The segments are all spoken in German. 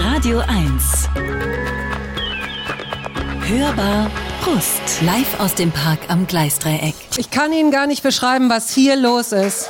Radio 1. Hörbar Brust. Live aus dem Park am Gleisdreieck. Ich kann Ihnen gar nicht beschreiben, was hier los ist.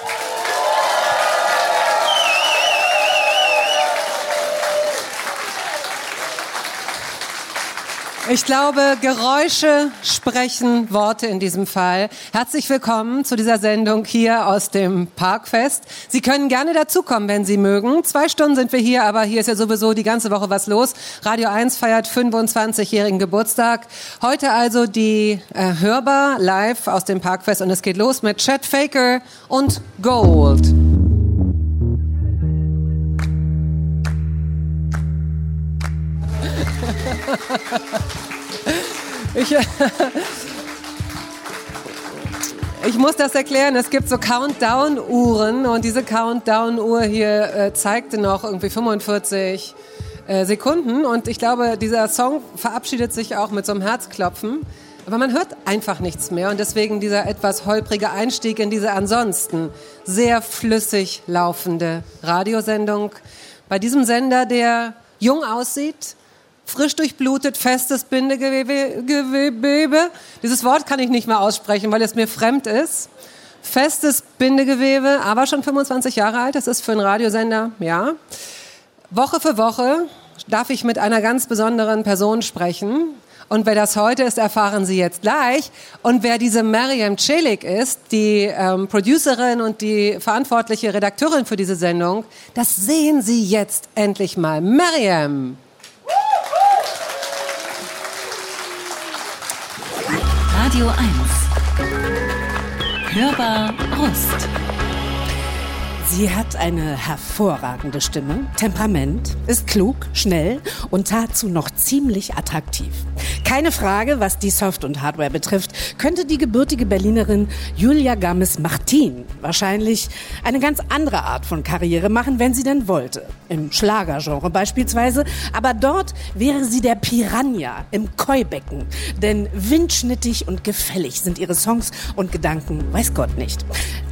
Ich glaube, Geräusche sprechen Worte in diesem Fall. Herzlich willkommen zu dieser Sendung hier aus dem Parkfest. Sie können gerne dazukommen, wenn Sie mögen. Zwei Stunden sind wir hier, aber hier ist ja sowieso die ganze Woche was los. Radio 1 feiert 25-jährigen Geburtstag. Heute also die äh, Hörbar live aus dem Parkfest und es geht los mit Chet Faker und Gold. Ich, ich muss das erklären. Es gibt so Countdown-Uhren und diese Countdown-Uhr hier äh, zeigte noch irgendwie 45 äh, Sekunden und ich glaube, dieser Song verabschiedet sich auch mit so einem Herzklopfen. Aber man hört einfach nichts mehr und deswegen dieser etwas holprige Einstieg in diese ansonsten sehr flüssig laufende Radiosendung. Bei diesem Sender, der jung aussieht, frisch durchblutet, festes Bindegewebe. Gewebe. Dieses Wort kann ich nicht mehr aussprechen, weil es mir fremd ist. Festes Bindegewebe, aber schon 25 Jahre alt. Das ist für einen Radiosender, ja. Woche für Woche darf ich mit einer ganz besonderen Person sprechen. Und wer das heute ist, erfahren Sie jetzt gleich. Und wer diese Mariam Celik ist, die ähm, Producerin und die verantwortliche Redakteurin für diese Sendung, das sehen Sie jetzt endlich mal. Mariam! Radio 1. Hörbar Brust. Sie hat eine hervorragende Stimme, Temperament, ist klug, schnell und dazu noch ziemlich attraktiv. Keine Frage, was die Soft- und Hardware betrifft, könnte die gebürtige Berlinerin Julia Gammes-Martin wahrscheinlich eine ganz andere Art von Karriere machen, wenn sie denn wollte. Im Schlagergenre beispielsweise. Aber dort wäre sie der Piranha im Keubecken. Denn windschnittig und gefällig sind ihre Songs und Gedanken, weiß Gott nicht.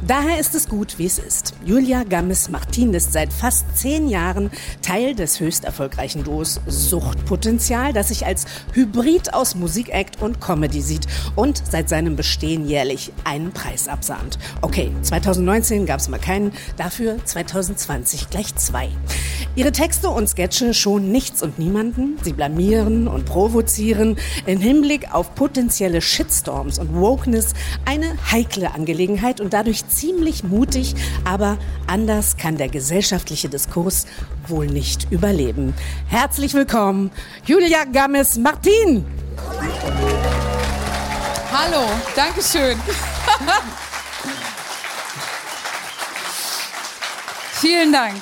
Daher ist es gut, wie es ist. Julia Gammes-Martin ist seit fast zehn Jahren Teil des höchst erfolgreichen Duos Suchtpotenzial, das sich als Hybrid aus Musikact und Comedy sieht und seit seinem Bestehen jährlich einen Preis absahnt. Okay, 2019 gab es mal keinen, dafür 2020 gleich zwei. Ihre Texte und Sketche schonen nichts und niemanden. Sie blamieren und provozieren. Im Hinblick auf potenzielle Shitstorms und Wokeness eine heikle Angelegenheit und dadurch ziemlich mutig, aber anders kann der gesellschaftliche Diskurs wohl nicht überleben. Herzlich willkommen, Julia Gammes-Martin. Hallo, Dankeschön. Vielen Dank.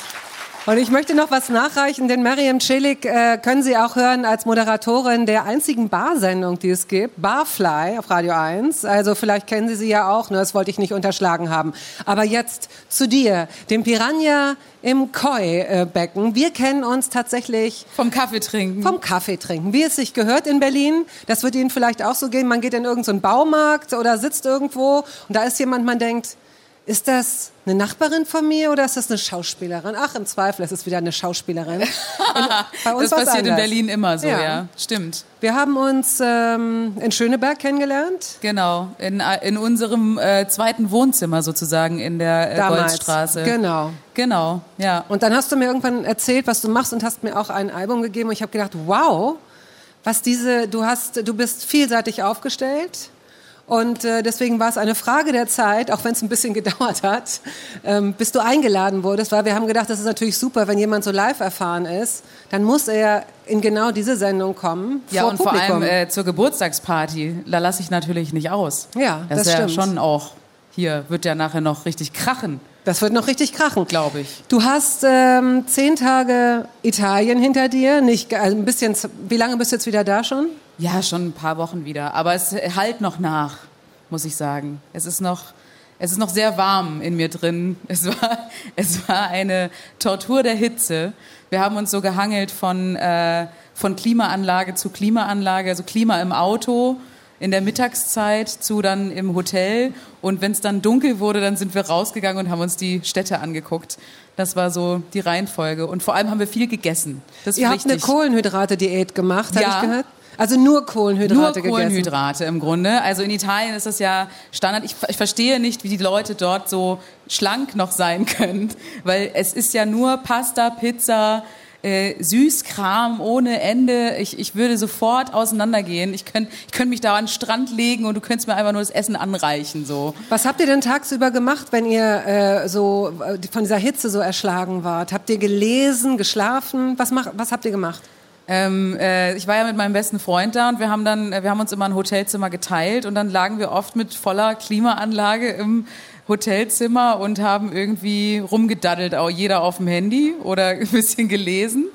Und ich möchte noch was nachreichen, denn Mariam Celik äh, können Sie auch hören als Moderatorin der einzigen Barsendung, die es gibt, Barfly auf Radio 1. Also vielleicht kennen Sie sie ja auch, ne? das wollte ich nicht unterschlagen haben. Aber jetzt zu dir, dem Piranha im Koi-Becken. Wir kennen uns tatsächlich... Vom Kaffee trinken. Vom Kaffee trinken, wie es sich gehört in Berlin. Das wird Ihnen vielleicht auch so gehen. Man geht in irgendeinen so Baumarkt oder sitzt irgendwo und da ist jemand, man denkt, ist das eine Nachbarin von mir oder ist das eine Schauspielerin? Ach, im Zweifel ist es wieder eine Schauspielerin. bei uns das passiert in Berlin immer so, ja. ja. Stimmt. Wir haben uns ähm, in Schöneberg kennengelernt. Genau, in, in unserem äh, zweiten Wohnzimmer sozusagen in der äh, Goldstraße. Genau. Genau, ja. Und dann hast du mir irgendwann erzählt, was du machst und hast mir auch ein Album gegeben und ich habe gedacht, wow, was diese, du hast, du bist vielseitig aufgestellt und äh, deswegen war es eine Frage der Zeit, auch wenn es ein bisschen gedauert hat, ähm, bis du eingeladen wurdest, weil wir haben gedacht, das ist natürlich super, wenn jemand so live erfahren ist, dann muss er in genau diese Sendung kommen. Ja, vor und Publikum. vor allem äh, zur Geburtstagsparty, da lasse ich natürlich nicht aus. Ja, das, das ist stimmt. ja schon auch, hier wird ja nachher noch richtig krachen. Das wird noch richtig krachen. Glaube ich. Du hast ähm, zehn Tage Italien hinter dir. Nicht, also ein bisschen, wie lange bist du jetzt wieder da schon? Ja, schon ein paar Wochen wieder. Aber es halt noch nach, muss ich sagen. Es ist noch, es ist noch sehr warm in mir drin. Es war, es war eine Tortur der Hitze. Wir haben uns so gehangelt von, äh, von Klimaanlage zu Klimaanlage, also Klima im Auto, in der Mittagszeit zu dann im Hotel und wenn es dann dunkel wurde, dann sind wir rausgegangen und haben uns die Städte angeguckt. Das war so die Reihenfolge und vor allem haben wir viel gegessen. Das Ihr habt eine Kohlenhydrate-Diät gemacht, Ja. habe ich gehört? Also nur Kohlenhydrate Nur gegessen. Kohlenhydrate im Grunde. Also in Italien ist das ja Standard. Ich, ich verstehe nicht, wie die Leute dort so schlank noch sein können, weil es ist ja nur Pasta, Pizza, äh, Süßkram ohne Ende. Ich, ich würde sofort auseinandergehen. Ich könnte ich könnt mich da an den Strand legen und du könntest mir einfach nur das Essen anreichen. So. Was habt ihr denn tagsüber gemacht, wenn ihr äh, so äh, von dieser Hitze so erschlagen wart? Habt ihr gelesen, geschlafen? Was, mach, was habt ihr gemacht? Ähm, äh, ich war ja mit meinem besten Freund da und wir haben dann, äh, wir haben uns immer ein Hotelzimmer geteilt und dann lagen wir oft mit voller Klimaanlage im Hotelzimmer und haben irgendwie rumgedaddelt, auch jeder auf dem Handy oder ein bisschen gelesen.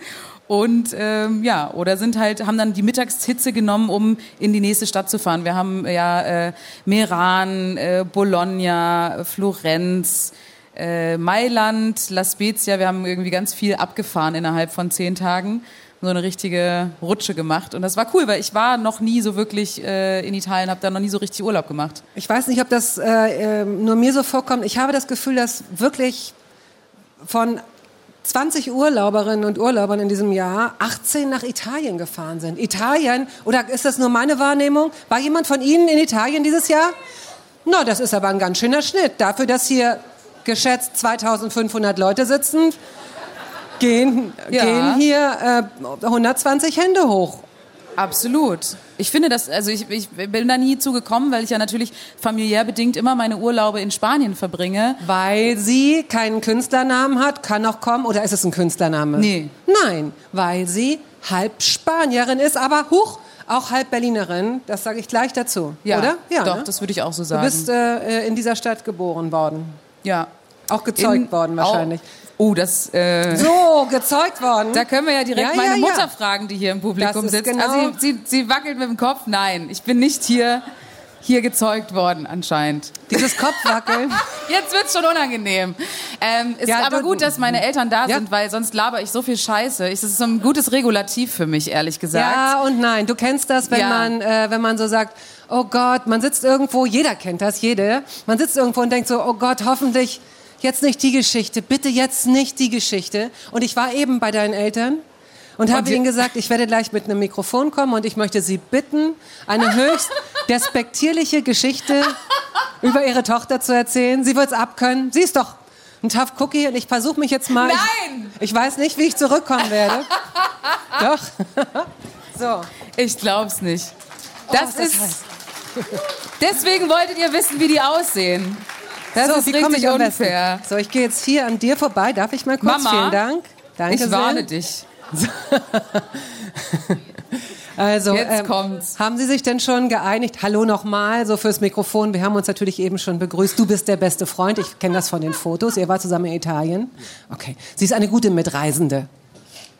Und ähm, ja, oder sind halt, haben dann die Mittagshitze genommen, um in die nächste Stadt zu fahren. Wir haben ja äh, Meran, äh, Bologna, Florenz, äh, Mailand, La Spezia. Wir haben irgendwie ganz viel abgefahren innerhalb von zehn Tagen. So eine richtige Rutsche gemacht. Und das war cool, weil ich war noch nie so wirklich äh, in Italien, habe da noch nie so richtig Urlaub gemacht. Ich weiß nicht, ob das äh, äh, nur mir so vorkommt. Ich habe das Gefühl, dass wirklich von 20 Urlauberinnen und Urlaubern in diesem Jahr 18 nach Italien gefahren sind. Italien, oder ist das nur meine Wahrnehmung? War jemand von Ihnen in Italien dieses Jahr? Na, das ist aber ein ganz schöner Schnitt. Dafür, dass hier geschätzt 2500 Leute sitzen, gehen, Ja. gehen hier äh, 120 Hände hoch. Absolut. Ich finde das, also ich, ich bin da nie zugekommen, weil ich ja natürlich familiär bedingt immer meine Urlaube in Spanien verbringe. Weil sie keinen Künstlernamen hat, kann noch kommen. Oder ist es ein Künstlername? Nee. Nein, weil sie halb Spanierin ist, aber huch, auch halb Berlinerin. Das sage ich gleich dazu. Ja, Oder? Ja, doch, ne? das würde ich auch so Du sagen. bist äh, in dieser Stadt geboren worden. ja. Auch gezeugt In- worden wahrscheinlich. Oh, das, äh, So, gezeugt worden. da können wir ja direkt Ja, meine ja, ja. Mutter fragen, die hier im Publikum ist sitzt. genau- Also sie, sie, sie wackelt mit dem Kopf. Nein, ich bin nicht hier, hier gezeugt worden anscheinend. Dieses Kopfwackeln. Jetzt wird's schon unangenehm. Ähm, es Ja, ist aber gut, dass meine Eltern da Ja. sind, weil sonst laber ich so viel Scheiße. Es ist so ein gutes Regulativ für mich, ehrlich gesagt. Ja und nein. Du kennst das, wenn Ja. man, äh, wenn man so sagt, oh Gott, man sitzt irgendwo, jeder kennt das, jede. Man sitzt irgendwo und denkt so, oh Gott, hoffentlich jetzt nicht die Geschichte, bitte jetzt nicht die Geschichte. Und ich war eben bei deinen Eltern und habe ihnen gesagt, ich werde gleich mit einem Mikrofon kommen und ich möchte sie bitten, eine höchst despektierliche Geschichte über ihre Tochter zu erzählen. Sie wird's abkönnen. Sie ist doch ein Tough Cookie und ich versuche mich jetzt mal. Nein! Ich, ich weiß nicht, wie ich zurückkommen werde. doch. so. Ich glaub's nicht. Oh, Das das ist. heiß. Deswegen wolltet ihr wissen, wie die aussehen. Das so, ist wie komme richtig ich besten? unfair. So, ich gehe jetzt hier an dir vorbei. Darf ich mal kurz? Mama, Vielen Dank. Danke ich sehr. warne dich. Also, Jetzt kommt's. Haben Sie sich denn schon geeinigt? Hallo nochmal, so fürs Mikrofon. Wir haben uns natürlich eben schon begrüßt. Du bist der beste Freund. Ich kenne das von den Fotos. Ihr wart zusammen in Italien. Okay. Sie ist eine gute Mitreisende.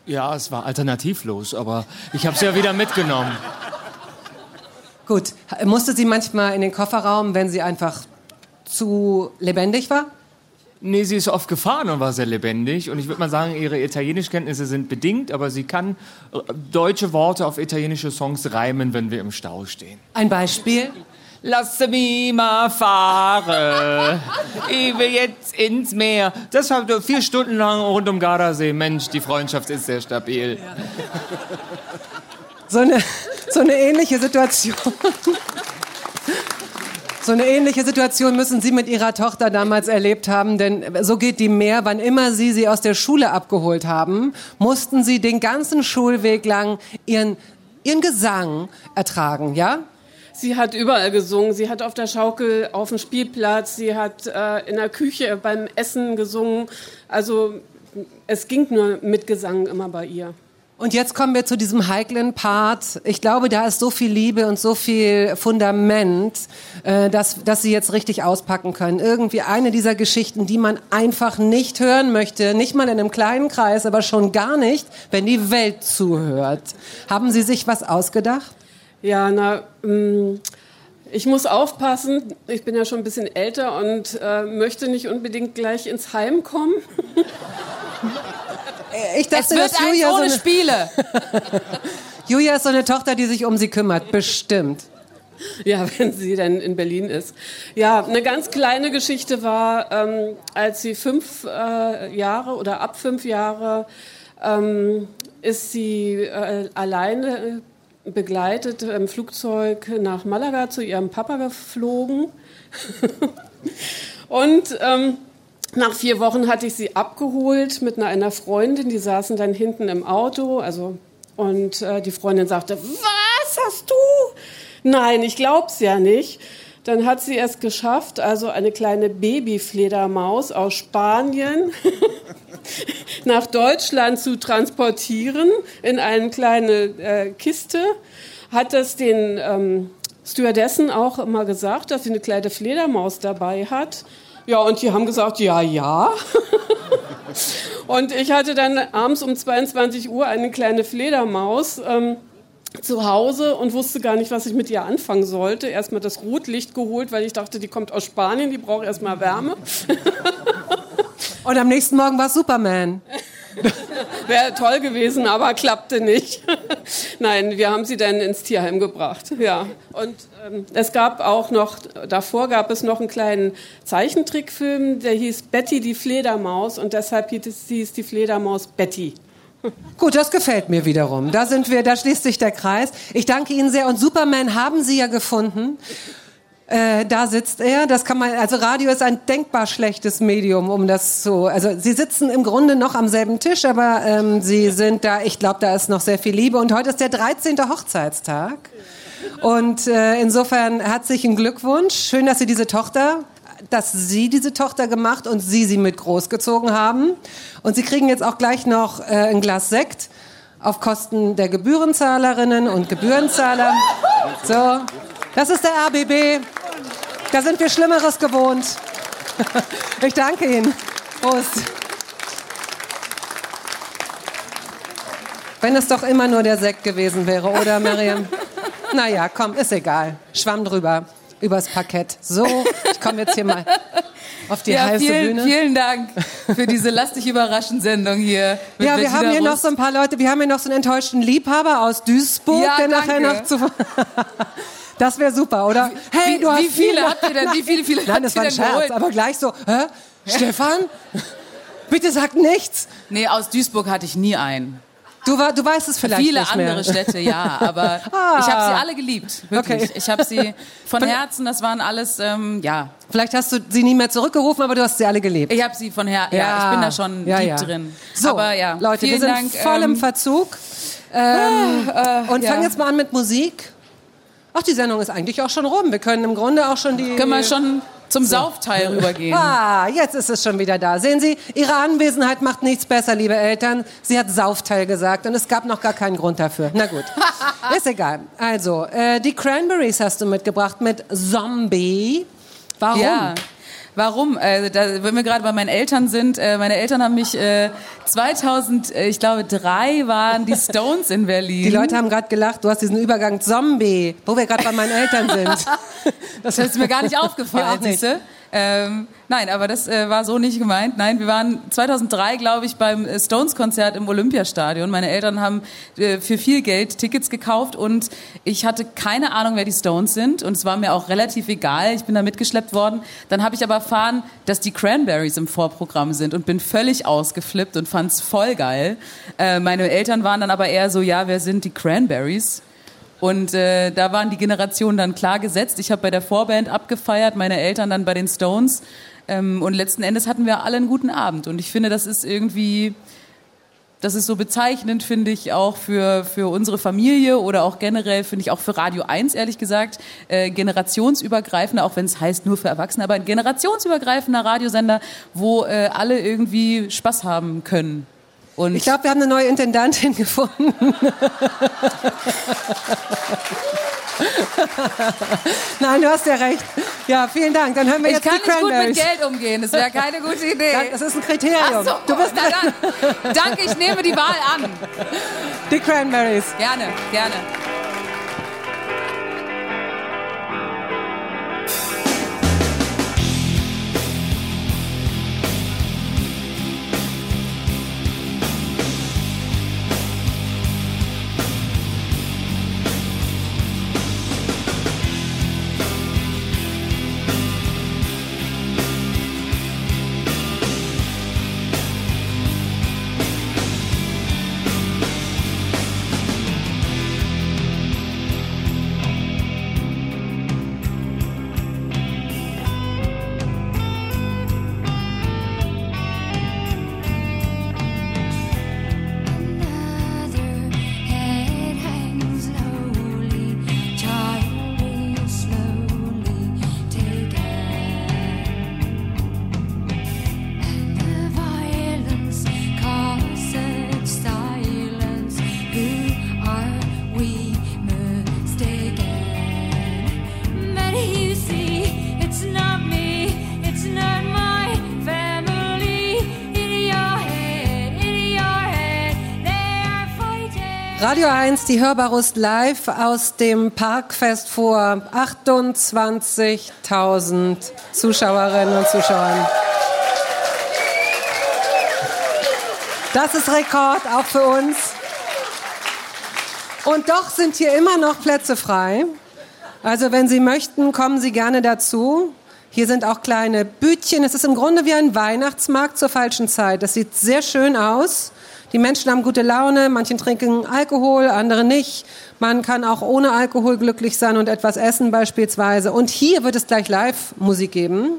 Ja, es war alternativlos, aber ich habe es ja wieder mitgenommen. Gut. Musste sie manchmal in den Kofferraum, wenn sie einfach zu lebendig war? Nee, sie ist oft gefahren und war sehr lebendig. Und ich würde mal sagen, ihre Italienischkenntnisse sind bedingt, aber sie kann äh, deutsche Worte auf italienische Songs reimen, wenn wir im Stau stehen. Ein Beispiel? Lass mich mal fahren, ich will jetzt ins Meer. Das haben wir vier Stunden lang rund um Gardasee. Mensch, die Freundschaft ist sehr stabil. So eine, so eine ähnliche Situation. So eine ähnliche Situation müssen Sie mit Ihrer Tochter damals erlebt haben, denn so geht die mehr. Wann immer Sie sie aus der Schule abgeholt haben, mussten Sie den ganzen Schulweg lang Ihren, Ihren Gesang ertragen, ja? Sie hat überall gesungen. Sie hat auf der Schaukel, auf dem Spielplatz, sie hat äh, in der Küche beim Essen gesungen. Also es ging nur mit Gesang immer bei ihr. Und jetzt kommen wir zu diesem heiklen Part. Ich glaube, da ist so viel Liebe und so viel Fundament, äh, dass, dass Sie jetzt richtig auspacken können. Irgendwie eine dieser Geschichten, die man einfach nicht hören möchte, nicht mal in einem kleinen Kreis, aber schon gar nicht, wenn die Welt zuhört. Haben Sie sich was ausgedacht? Ja, na, ähm, ich muss aufpassen. Ich bin ja schon ein bisschen älter und äh, möchte nicht unbedingt gleich ins Heim kommen. Ich Es dachte, wird dass eins Julia so, ohne eine, Spiele. Julia ist so eine Tochter, die sich um sie kümmert, bestimmt. Ja, wenn sie dann in Berlin ist. Ja, eine ganz kleine Geschichte war, ähm, als sie fünf äh, Jahre oder ab fünf Jahre ähm, ist sie äh, alleine begleitet im Flugzeug nach Malaga zu ihrem Papa geflogen. Und ähm, nach vier Wochen hatte ich sie abgeholt mit einer, Freundin, die saßen dann hinten im Auto, also und äh, die Freundin sagte, was hast du? Nein, ich glaub's ja nicht. Dann hat sie es geschafft, also eine kleine Babyfledermaus aus Spanien nach Deutschland zu transportieren in eine kleine äh, Kiste. Hat das den ähm, Stewardessen auch immer gesagt, dass sie eine kleine Fledermaus dabei hat. Ja, und die haben gesagt, ja, ja. und ich hatte dann abends um 22 Uhr eine kleine Fledermaus. Ähm, zu Hause und wusste gar nicht, was ich mit ihr anfangen sollte. Erstmal das Rotlicht geholt, weil ich dachte, die kommt aus Spanien, die braucht erstmal Wärme. Und am nächsten Morgen war Superman. Wäre toll gewesen, aber klappte nicht. Nein, wir haben sie dann ins Tierheim gebracht. Ja. Und ähm, es gab auch noch, davor gab es noch einen kleinen Zeichentrickfilm, der hieß Betty die Fledermaus und deshalb hieß die Fledermaus Betty. Gut, das gefällt mir wiederum. Da sind wir, da schließt sich der Kreis. Ich danke Ihnen sehr. Und Superman haben Sie ja gefunden. Äh, da sitzt er. Das kann man, also Radio ist ein denkbar schlechtes Medium, um das zu. Also Sie sitzen im Grunde noch am selben Tisch, aber ähm, Sie sind da. Ich glaube, da ist noch sehr viel Liebe. Und heute ist der 13. Hochzeitstag. Und äh, insofern herzlichen Glückwunsch. Schön, dass Sie diese Tochter dass Sie diese Tochter gemacht und Sie sie mit großgezogen haben. Und Sie kriegen jetzt auch gleich noch äh, ein Glas Sekt auf Kosten der Gebührenzahlerinnen und Gebührenzahler. So, das ist der RBB. Da sind wir Schlimmeres gewohnt. Ich danke Ihnen. Prost. Wenn es doch immer nur der Sekt gewesen wäre, oder Miriam? Naja, komm, ist egal. Schwamm drüber übers Parkett. So, ich komme jetzt hier mal auf die ja, heiße vielen, Bühne. Vielen Dank für diese Lass dich überraschen Sendung hier. ja, wir haben hier Rust. noch so ein paar Leute, wir haben hier noch so einen enttäuschten Liebhaber aus Duisburg, ja, der danke. nachher noch zu... Das wäre super, oder? Hey, wie, du hast wie viele, viele habt ihr denn? Wie viele, viele Nein, das war ein Scherz, geholt? aber gleich so, hä? Stefan? Bitte sag nichts. Nee, aus Duisburg hatte ich nie einen. Du, war, du weißt es vielleicht Viele nicht andere Städte, ja, aber ah. ich habe sie alle geliebt, wirklich. Okay. Ich habe sie von Herzen, das waren alles, ähm, ja. Vielleicht hast du sie nie mehr zurückgerufen, aber du hast sie alle geliebt. Ich habe sie von Herzen, ja. ja. ich bin da schon ja, ja. drin. So, aber ja, Leute, wir sind Dank, voll im ähm, Verzug ähm, ah, äh, und fangen jetzt mal an mit Musik. Ach, die Sendung ist eigentlich auch schon rum. Wir können im Grunde auch schon die... Können wir schon zum so. Saufteil rübergehen. Ah, jetzt ist es schon wieder da. Sehen Sie, Ihre Anwesenheit macht nichts besser, liebe Eltern. Sie hat Saufteil gesagt und es gab noch gar keinen Grund dafür. Na gut, ist egal. Also, äh, die Cranberries hast du mitgebracht mit Zombie. Warum? Ja. Warum? Äh, da, wenn wir gerade bei meinen Eltern sind, äh, meine Eltern haben mich äh, 2000, äh, ich glaube drei waren die Stones in Berlin. Die Leute haben gerade gelacht, du hast diesen Übergang Zombie, wo wir gerade bei meinen Eltern sind. das ist mir gar nicht aufgefallen, siehst du? Ähm, nein, aber das äh, war so nicht gemeint. Nein, wir waren 2003, glaube ich, beim äh, Stones-Konzert im Olympiastadion. Meine Eltern haben äh, für viel Geld Tickets gekauft und ich hatte keine Ahnung, wer die Stones sind und es war mir auch relativ egal. Ich bin da mitgeschleppt worden. Dann habe ich aber erfahren, dass die Cranberries im Vorprogramm sind und bin völlig ausgeflippt und fand's voll geil. Äh, meine Eltern waren dann aber eher so, ja, wer sind die Cranberries? Und äh, da waren die Generationen dann klar gesetzt. Ich habe bei der Vorband abgefeiert, meine Eltern dann bei den Stones. Ähm, und letzten Endes hatten wir alle einen guten Abend. Und ich finde, das ist irgendwie, das ist so bezeichnend, finde ich, auch für, für unsere Familie oder auch generell, finde ich auch für Radio 1, ehrlich gesagt, äh, generationsübergreifender, auch wenn es heißt nur für Erwachsene, aber ein generationsübergreifender Radiosender, wo äh, alle irgendwie Spaß haben können. Und ich glaube, wir haben eine neue Intendantin gefunden. Nein, du hast ja recht. Ja, vielen Dank. Dann hören wir ich jetzt die Ich kann nicht gut mit Geld umgehen. Das wäre keine gute Idee. Das ist ein Kriterium. Ach so, du bist na dann. Danke, ich nehme die Wahl an. Die Cranberries. Gerne, gerne. Radio 1, die Hörbarust live aus dem Parkfest vor 28.000 Zuschauerinnen und Zuschauern. Das ist Rekord, auch für uns. Und doch sind hier immer noch Plätze frei. Also wenn Sie möchten, kommen Sie gerne dazu. Hier sind auch kleine Bütchen. Es ist im Grunde wie ein Weihnachtsmarkt zur falschen Zeit. Das sieht sehr schön aus. Die Menschen haben gute Laune, manchen trinken Alkohol, andere nicht. Man kann auch ohne Alkohol glücklich sein und etwas essen beispielsweise. Und hier wird es gleich Live-Musik geben.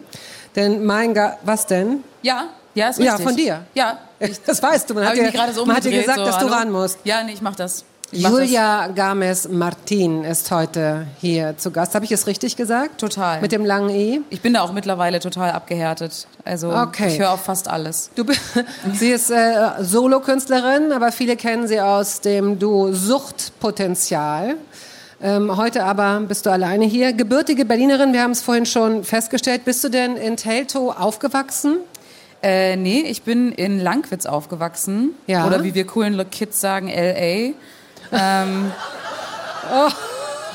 Denn mein Ga was denn? Ja, ja, ist Ja, richtig. von dir. Ja. Das weißt du. Man hat ich dir, so man hat dir umgedreht, gesagt, so, dass du ran musst. Ja, nee, ich mach das. Julia Games Martin ist heute hier zu Gast. Habe ich es richtig gesagt? Total. Mit dem langen I? Das. Ich bin da auch mittlerweile total abgehärtet. Also Okay. ich höre auf fast alles. Du, sie ist äh, Solokünstlerin, aber viele kennen sie aus dem Duo Suchtpotenzial. Ähm, heute aber bist du alleine hier. Gebürtige Berlinerin, wir haben es vorhin schon festgestellt. Bist du denn in Teltow aufgewachsen? Äh, nee, ich bin in Langwitz aufgewachsen. Ja. Oder wie wir coolen Kids sagen, L.A. Ähm,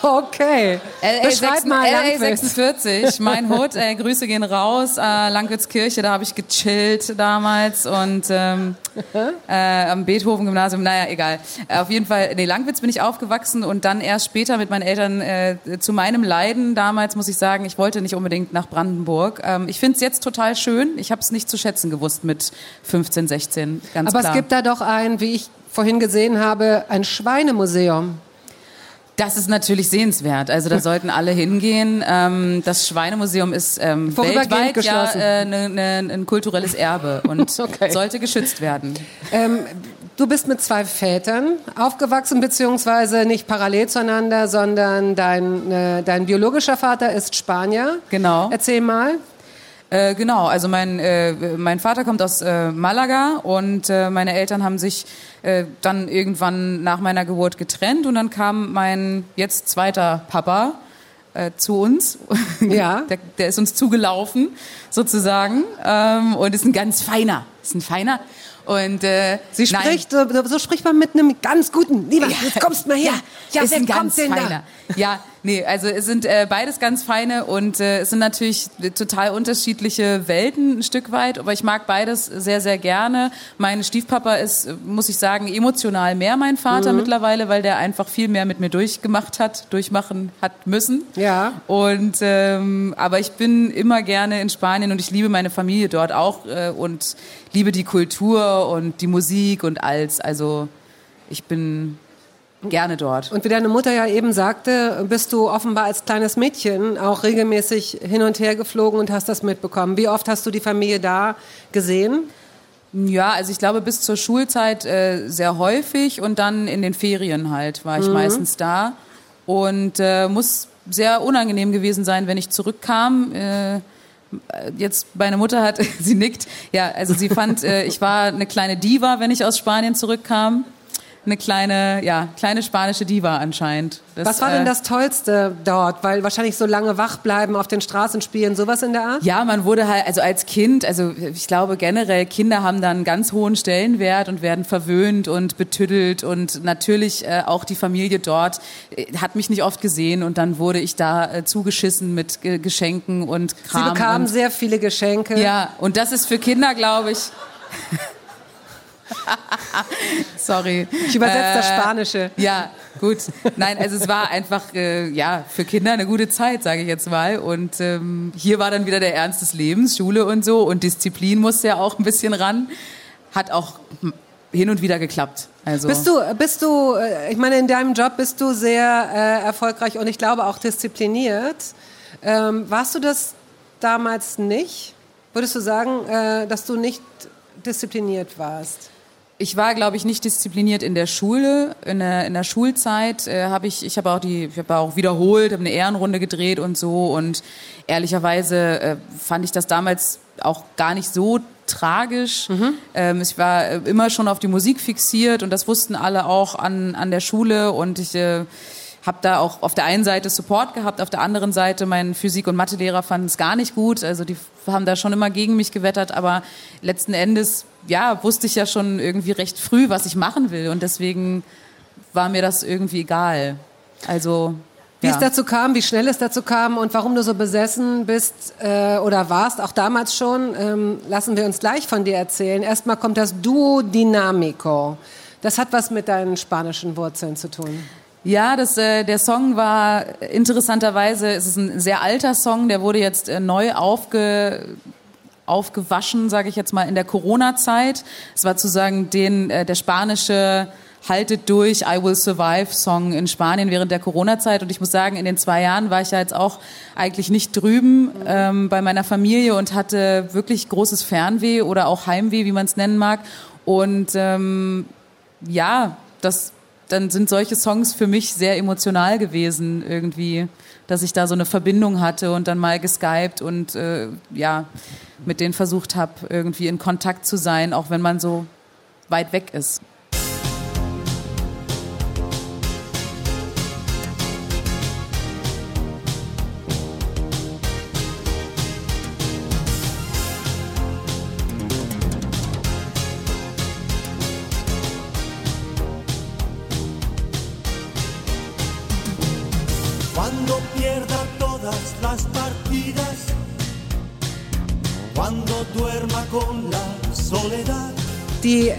Okay. LA, Beschreib 6, mal LA Langwitz. 46, mein Hood, äh, Grüße gehen raus. Äh, Langwitzkirche, da habe ich gechillt damals und ähm, äh, am Beethoven-Gymnasium, naja, egal. Äh, auf jeden Fall, nee, Langwitz bin ich aufgewachsen und dann erst später mit meinen Eltern äh, zu meinem Leiden damals, muss ich sagen, ich wollte nicht unbedingt nach Brandenburg. Ähm, ich finde es jetzt total schön. Ich habe es nicht zu schätzen gewusst mit 15, 16, ganz Aber klar. es gibt da doch ein, wie ich vorhin gesehen habe, ein Schweinemuseum. Das ist natürlich sehenswert. Also da sollten alle hingehen. Ähm, das Schweinemuseum ist ähm, weltweit ja äh, ne, ne, ein kulturelles Erbe und Okay. sollte geschützt werden. Ähm, du bist mit zwei Vätern aufgewachsen, beziehungsweise nicht parallel zueinander, sondern dein, äh, dein biologischer Vater ist Spanier. Genau. Erzähl mal. Äh, genau, also mein, äh, mein Vater kommt aus äh, Malaga und äh, meine Eltern haben sich äh, dann irgendwann nach meiner Geburt getrennt und dann kam mein jetzt zweiter Papa äh, zu uns. Ja. der, der ist uns zugelaufen sozusagen ähm, und ist ein ganz feiner, ist ein feiner. Und äh, Sie nein, spricht, so, so spricht man mit einem ganz guten. Lieber, jetzt kommst mal her. Ja, ist wer ein ganz feiner. Ja, nee, also es sind äh, beides ganz feine und äh, es sind natürlich total unterschiedliche Welten ein Stück weit, aber ich mag beides sehr, sehr gerne. Mein Stiefpapa ist, muss ich sagen, emotional mehr mein Vater Mhm. mittlerweile, weil der einfach viel mehr mit mir durchgemacht hat, durchmachen hat müssen. Ja. Und ähm, aber ich bin immer gerne in Spanien und ich liebe meine Familie dort auch äh, und liebe die Kultur und die Musik und alles. Also ich bin gerne dort. Und wie deine Mutter ja eben sagte, bist du offenbar als kleines Mädchen auch regelmäßig hin und her geflogen und hast das mitbekommen. Wie oft hast du die Familie da gesehen? Ja, also ich glaube bis zur Schulzeit äh, sehr häufig und dann in den Ferien halt war ich meistens da und äh, muss sehr unangenehm gewesen sein, wenn ich zurückkam. Äh, jetzt meine Mutter hat, sie nickt, ja, also sie fand, äh, ich war eine kleine Diva, wenn ich aus Spanien zurückkam. Eine kleine, ja, kleine spanische Diva anscheinend. Das, Was war denn äh, das Tollste dort? Weil wahrscheinlich so lange wach bleiben auf den Straßen spielen, sowas in der Art? Ja, man wurde halt, also als Kind, also ich glaube generell, Kinder haben dann einen ganz hohen Stellenwert und werden verwöhnt und betüdelt und natürlich äh, auch die Familie dort äh, hat mich nicht oft gesehen und dann wurde ich da äh, zugeschissen mit Ge Geschenken und Sie Kram. bekamen und, sehr viele Geschenke. ja, und das ist für Kinder, glaube ich. Sorry. Ich übersetze das Äh, Spanische. Ja, gut. Nein, also es war einfach äh, ja für Kinder eine gute Zeit, sage ich jetzt mal. Und ähm, hier war dann wieder der Ernst des Lebens, Schule und so und Disziplin musste ja auch ein bisschen ran. Hat auch hin und wieder geklappt. Also Bist du, bist du, äh, ich meine, in deinem Job bist du sehr äh, erfolgreich und ich glaube auch diszipliniert. Ähm, warst du das damals nicht? Würdest du sagen, äh, dass du nicht diszipliniert warst? Ich war, glaube ich, nicht diszipliniert in der Schule. In der, in der Schulzeit äh, habe ich, ich habe auch die, ich habe auch wiederholt, habe eine Ehrenrunde gedreht und so. Und ehrlicherweise äh, fand ich das damals auch gar nicht so tragisch. Ähm, ich war äh, immer schon auf die Musik fixiert und das wussten alle auch an, an der Schule und ich äh, habe da auch auf der einen Seite Support gehabt, auf der anderen Seite mein Physik- und Mathelehrer fanden es gar nicht gut. Also die haben da schon immer gegen mich gewettert, aber letzten Endes, ja, wusste ich ja schon irgendwie recht früh, was ich machen will und deswegen war mir das irgendwie egal. Also Wie ja. es dazu kam, wie schnell es dazu kam und warum du so besessen bist äh, oder warst, auch damals schon, ähm, lassen wir uns gleich von dir erzählen. Erstmal kommt das Duo Dinamico. Das hat was mit deinen spanischen Wurzeln zu tun. Ja, das, äh, der Song war interessanterweise, es ist ein sehr alter Song, der wurde jetzt äh, neu aufge, aufgewaschen, sage ich jetzt mal, in der Corona-Zeit. Es war sozusagen den, äh, der spanische Haltet durch, I Will Survive Song in Spanien während der Corona-Zeit. Und ich muss sagen, in den zwei Jahren war ich ja jetzt auch eigentlich nicht drüben ähm, bei meiner Familie und hatte wirklich großes Fernweh oder auch Heimweh, wie man es nennen mag. Und ähm, ja, das, dann sind solche Songs für mich sehr emotional gewesen irgendwie, dass ich da so eine Verbindung hatte und dann mal geskypt und äh, ja, mit denen versucht habe, irgendwie in Kontakt zu sein, auch wenn man so weit weg ist.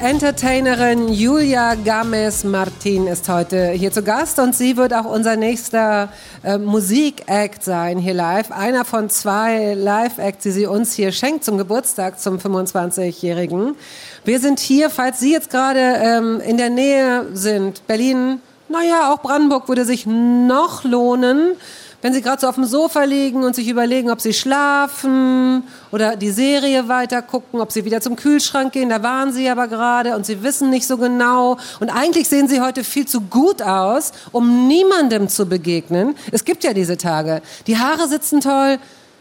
Entertainerin Julia Games Martin ist heute hier zu Gast und sie wird auch unser nächster äh, Musikact sein hier live. Einer von zwei Live-Acts, die sie uns hier schenkt zum Geburtstag zum 25-Jährigen. Wir sind hier, falls Sie jetzt gerade ähm, in der Nähe sind, Berlin, naja, auch Brandenburg würde sich noch lohnen. Wenn Sie gerade so auf dem Sofa liegen und sich überlegen, ob Sie schlafen oder die Serie weiter gucken, ob Sie wieder zum Kühlschrank gehen, da waren Sie aber gerade und Sie wissen nicht so genau. Und eigentlich sehen Sie heute viel zu gut aus, um niemandem zu begegnen. Es gibt ja diese Tage. Die Haare sitzen toll,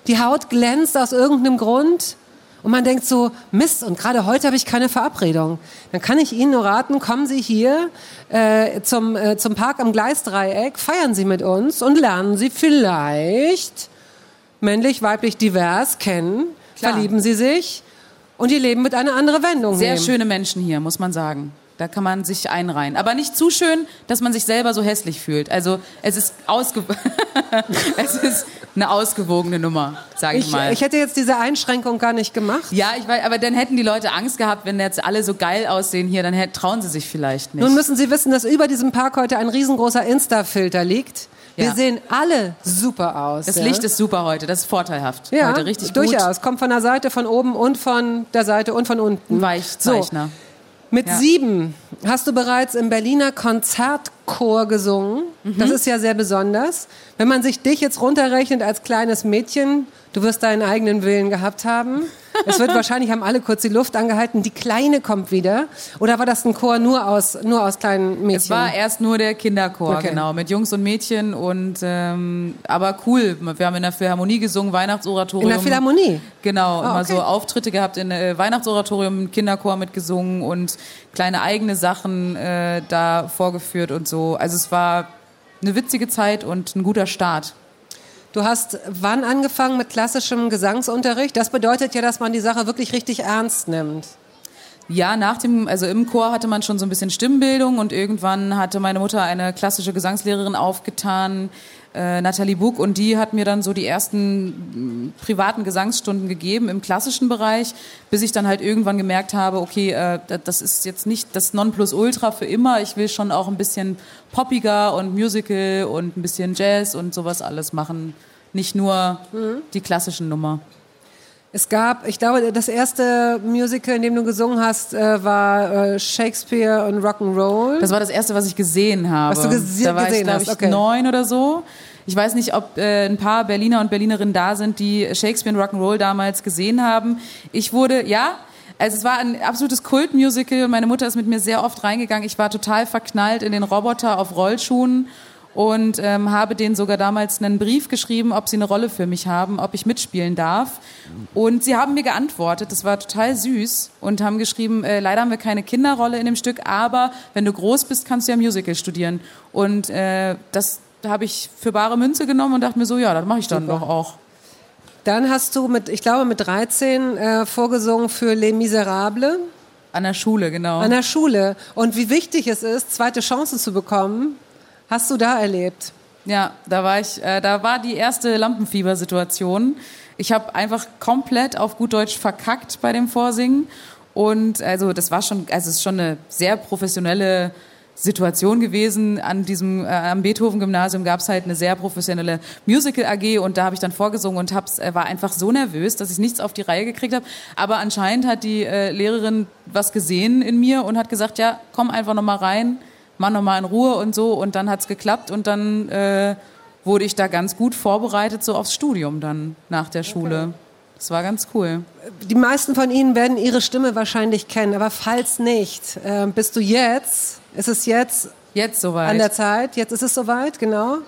die Haut glänzt aus irgendeinem Grund. Und man denkt so, Mist, und gerade heute habe ich keine Verabredung. Dann kann ich Ihnen nur raten, kommen Sie hier äh, zum, äh, zum Park am Gleisdreieck, feiern Sie mit uns und lernen Sie vielleicht männlich, weiblich, divers kennen, Klar. verlieben Sie sich und Ihr Leben mit einer anderen Wendung Sehr nehmen. schöne Menschen hier, muss man sagen. Da kann man sich einreihen. Aber nicht zu schön, dass man sich selber so hässlich fühlt. Also es ist, ausge es ist eine ausgewogene Nummer, sage ich, Ich, mal. ich hätte jetzt diese Einschränkung gar nicht gemacht. ja, ich weiß, aber dann hätten die Leute Angst gehabt, wenn jetzt alle so geil aussehen hier, dann trauen sie sich vielleicht nicht. Nun müssen Sie wissen, dass über diesem Park heute ein riesengroßer Insta-Filter liegt. Wir Ja. sehen alle super aus. das ja? Licht ist super heute, das ist vorteilhaft. Ja, heute richtig durchaus. Kommt von der Seite, von oben und von der Seite und von unten. gut. Weichzeichner. So, mit Ja. sieben hast du bereits im Berliner Konzertchor gesungen. Mhm. Das ist ja sehr besonders. Wenn man sich dich jetzt runterrechnet als kleines Mädchen, du wirst deinen eigenen Willen gehabt haben. Es wird wahrscheinlich, haben alle kurz die Luft angehalten, die Kleine kommt wieder. Oder war das ein Chor nur aus, nur aus kleinen Mädchen? Es war erst nur der Kinderchor, Okay. genau, mit Jungs und Mädchen und ähm, aber cool. Wir haben in der Philharmonie gesungen, Weihnachtsoratorium. In der Philharmonie? Genau, Ah, immer okay. so Auftritte gehabt in äh, Weihnachtsoratorium, Kinderchor mitgesungen und kleine eigene Sachen äh, da vorgeführt und so. Also es war eine witzige Zeit und ein guter Start. Du hast wann angefangen mit klassischem Gesangsunterricht? Das bedeutet ja, dass man die Sache wirklich richtig ernst nimmt. Ja, nach dem, also im Chor hatte man schon so ein bisschen Stimmbildung und irgendwann hatte meine Mutter eine klassische Gesangslehrerin aufgetan, äh, Nathalie Buck, und die hat mir dann so die ersten mh, privaten Gesangsstunden gegeben im klassischen Bereich, bis ich dann halt irgendwann gemerkt habe, okay, äh, da- das ist jetzt nicht das Nonplusultra für immer. Ich will schon auch ein bisschen poppiger und Musical und ein bisschen Jazz und sowas alles machen. Nicht nur die klassischen Nummer. Es gab, ich glaube, das erste Musical, in dem du gesungen hast, äh, war äh, Shakespeare und Rock'n'Roll. Das war das erste, was ich gesehen habe. Was du gese- da war gesehen ich, glaube ich, okay. neun oder so. Ich weiß nicht, ob äh, ein paar Berliner und Berlinerinnen da sind, die Shakespeare und Rock'n'Roll damals gesehen haben. Ich wurde, ja, also es war ein absolutes Kultmusical und meine Mutter ist mit mir sehr oft reingegangen. Ich war total verknallt in den Roboter auf Rollschuhen und ähm, habe denen sogar damals einen Brief geschrieben, ob sie eine Rolle für mich haben, ob ich mitspielen darf. Und sie haben mir geantwortet, das war total süß und haben geschrieben, äh, leider haben wir keine Kinderrolle in dem Stück, aber wenn du groß bist, kannst du ja Musical studieren. Und äh, das habe ich für bare Münze genommen und dachte mir so, ja, das mache ich dann doch auch. Dann hast du mit, ich glaube, mit 13 äh, vorgesungen für Les Miserables. An der Schule, genau. An der Schule. Und wie wichtig es ist, zweite Chancen zu bekommen, hast du da erlebt? Ja, da war ich, äh, da war die erste Lampenfiebersituation. Ich habe einfach komplett auf gut Deutsch verkackt bei dem Vorsingen. Und also das war schon, also es ist schon eine sehr professionelle Situation gewesen. An diesem äh, am Beethoven-Gymnasium gab es halt eine sehr professionelle Musical AG und da habe ich dann vorgesungen und hab's, äh, war einfach so nervös, dass ich nichts auf die Reihe gekriegt habe. Aber anscheinend hat die äh, Lehrerin was gesehen in mir und hat gesagt, ja, komm einfach noch mal rein, mach noch mal in Ruhe und so. Und dann hat's geklappt und dann äh, wurde ich da ganz gut vorbereitet so aufs Studium dann nach der Schule. Das war ganz cool. Die meisten von Ihnen werden Ihre Stimme wahrscheinlich kennen, aber falls nicht, äh, bist du jetzt, ist es jetzt Jetzt soweit. an der Zeit, jetzt ist es soweit, genau.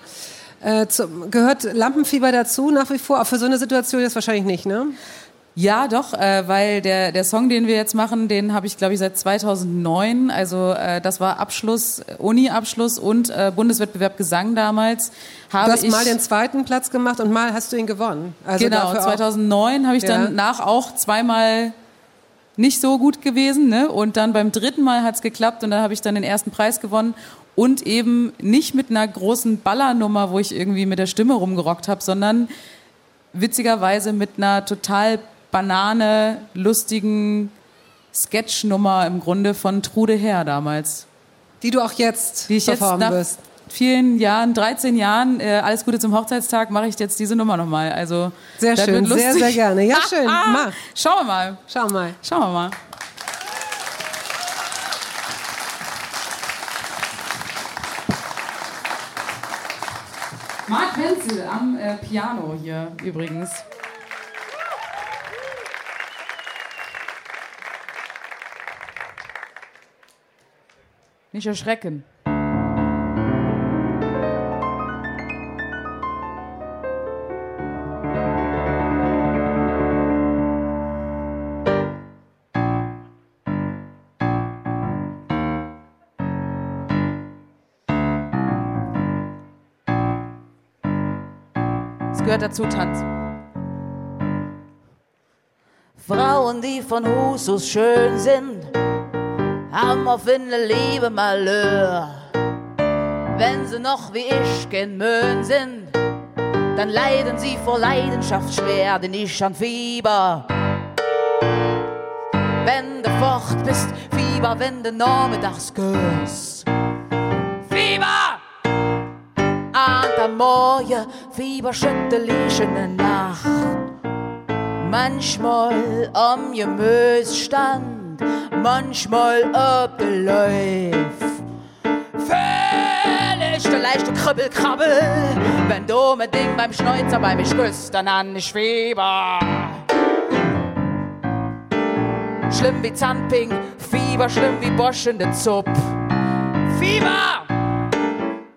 Äh, zu, gehört Lampenfieber dazu nach wie vor? Auch für so eine Situation jetzt wahrscheinlich nicht, ne? Ja, doch, äh, weil der, der Song, den wir jetzt machen, den habe ich, glaube ich, seit 2009. Also äh, das war Abschluss, Uni-Abschluss und äh, Bundeswettbewerb Gesang damals. Habe Du hast ich, mal den zweiten Platz gemacht und mal hast du ihn gewonnen. Also genau, dafür auch- 2009 habe ich Ja. dann nach auch zweimal nicht so gut gewesen. Ne? Und dann beim dritten Mal hat's geklappt und dann habe ich dann den ersten Preis gewonnen. Und eben nicht mit einer großen Ballernummer, wo ich irgendwie mit der Stimme rumgerockt habe, sondern witzigerweise mit einer total banane, lustigen Sketchnummer im Grunde von Trude Herr damals. die du auch jetzt Die ich jetzt performen nach wirst. vielen Jahren, 13 Jahren, äh, alles Gute zum Hochzeitstag, mache ich jetzt diese Nummer nochmal. Also Sehr schön, sehr, sehr gerne. Ja, schön, mach. Schauen wir mal. Schau mal. Schauen wir mal. Marc Wenzel am äh, Piano hier übrigens. Nicht erschrecken. Es gehört dazu, Tanz. Frauen, die von Hus aus schön sind, haben auf in der Liebe Malheur. Wenn sie noch wie ich gen Möhn sind, dann leiden sie vor Leidenschaft schwer, denn ich an Fieber. Wenn du fort bist, Fieber, wenn du nachmittags gehst. Fieber! An der Morgen, Fieber schüttel ich in der Nacht. Manchmal am Gemüsestand, manchmal Läuf. Völlig der leichte Kribbel-Krabbel, wenn du mit Ding beim Schneuzer bei mich küsst, dann an ich Fieber. Schlimm wie Zahnping, Fieber, schlimm wie Bosch in der Zupp. Fieber!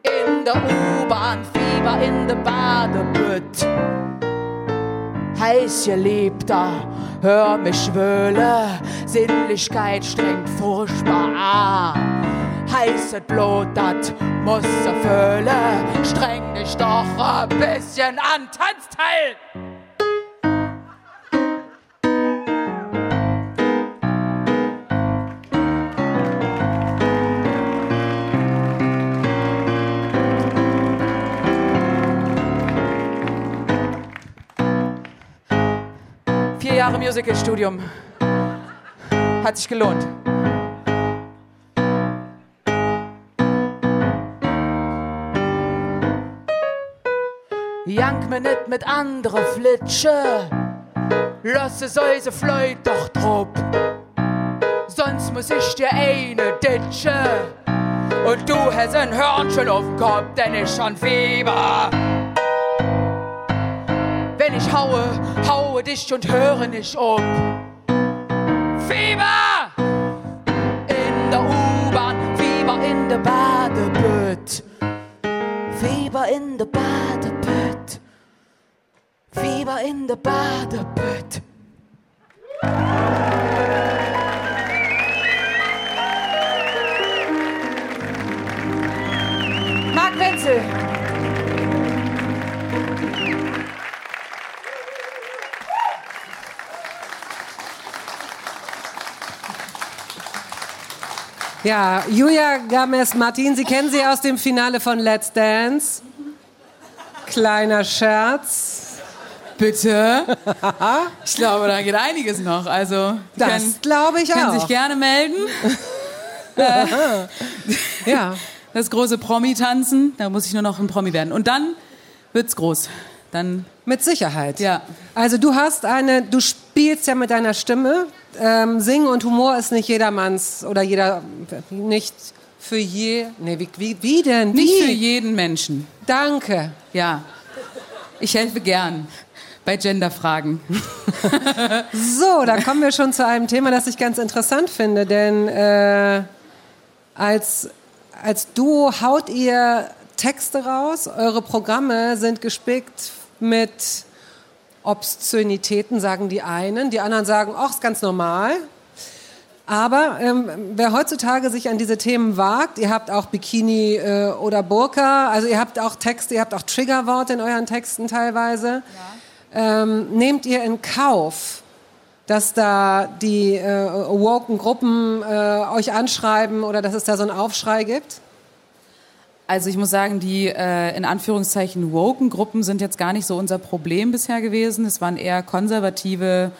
In der U-Bahn, Fieber in der Badebütt heiß geliebter, hör mich wöhle, Sinnlichkeit strengt furchtbar an. Heißes Blut, das muss erfüllen, streng dich doch ein bisschen an, Tanzteil! Vier Jahre Musicalstudium. Hat sich gelohnt. Jank mir nicht mit andere Flitsche, lass es euse Fleut doch drupp. Sonst muss ich dir eine ditche. Und du hast ein Hörnchen auf dem Kopf, denn ich schon Fieber. Wenn ich haue, haue dich und höre nicht um. Fieber! In der U-Bahn, Fieber in der Badebütt. Fieber in der Badebütt. Fieber in der Badebütt. Marc Wenzel. Ja, Julia Games-Martin, Sie kennen sie aus dem Finale von Let's Dance. Kleiner Scherz. Bitte? Ich glaube, da geht einiges noch. Also, Das können, glaube ich können auch. sich gerne melden. Äh, Ja. Das große Promi-Tanzen, da muss ich nur noch ein Promi werden. Und dann wird's groß. Dann, Mit Sicherheit. ja. Also du hast eine, du spielst ja mit deiner Stimme. Ähm, Singen und Humor ist nicht jedermanns oder jeder, nicht für je, nee, wie, wie, wie denn? Nicht wie? für jeden Menschen. Danke. Ja. Ich helfe gern bei Genderfragen. So, da kommen wir schon zu einem Thema, das ich ganz interessant finde, denn äh, als, als Duo haut ihr Texte raus, eure Programme sind gespickt mit Obszönitäten, sagen die einen, die anderen sagen, ach, ist ganz normal. Aber ähm, wer heutzutage sich an diese Themen wagt, ihr habt auch Bikini äh, oder Burka, also ihr habt auch Texte, ihr habt auch Triggerworte in euren Texten teilweise. Ähm, nehmt ihr in Kauf, dass da die äh, woken Gruppen äh, euch anschreiben oder dass es da so einen Aufschrei gibt? Also ich muss sagen, die äh, in Anführungszeichen woken Gruppen sind jetzt gar nicht so unser Problem bisher gewesen. Es waren eher konservative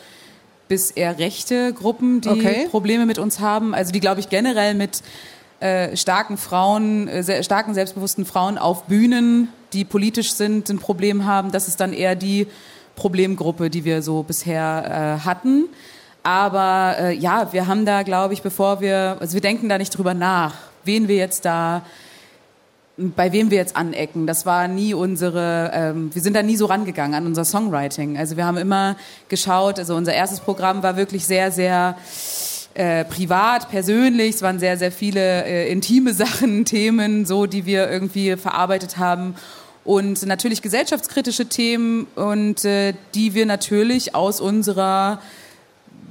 bis eher rechte Gruppen, die Okay. Probleme mit uns haben. Also die, glaube ich, generell mit äh, starken Frauen, äh, sehr, starken, selbstbewussten Frauen auf Bühnen, die politisch sind, ein Problem haben. Das ist dann eher die Problemgruppe, die wir so bisher äh, hatten. Aber äh, ja, wir haben da, glaube ich, bevor wir, also wir denken da nicht drüber nach, wen wir jetzt da bei wem wir jetzt anecken. Das war nie unsere, ähm, wir sind da nie so rangegangen an unser Songwriting. Also wir haben immer geschaut, also unser erstes Programm war wirklich sehr, sehr äh, privat, persönlich. Es waren sehr, sehr viele äh, intime Sachen, Themen, so, die wir irgendwie verarbeitet haben. Und natürlich gesellschaftskritische Themen und äh, die wir natürlich aus unserer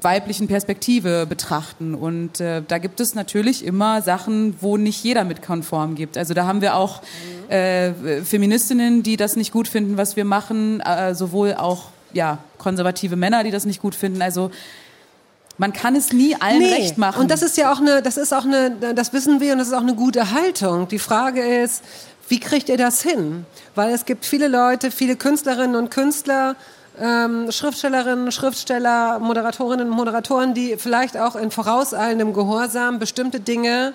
weiblichen Perspektive betrachten. Und äh, da gibt es natürlich immer Sachen, wo nicht jeder mit konform gibt. Also da haben wir auch äh, Feministinnen, die das nicht gut finden, was wir machen, äh, sowohl auch ja, konservative Männer, die das nicht gut finden. Also man kann es nie allen recht machen. Und das ist ja auch eine, das ist auch eine, das wissen wir und das ist auch eine gute Haltung. Die Frage ist, wie kriegt ihr das hin? Weil es gibt viele Leute, viele Künstlerinnen und Künstler, ähm, Schriftstellerinnen, Schriftsteller, Moderatorinnen und Moderatoren, die vielleicht auch in vorauseilendem Gehorsam bestimmte Dinge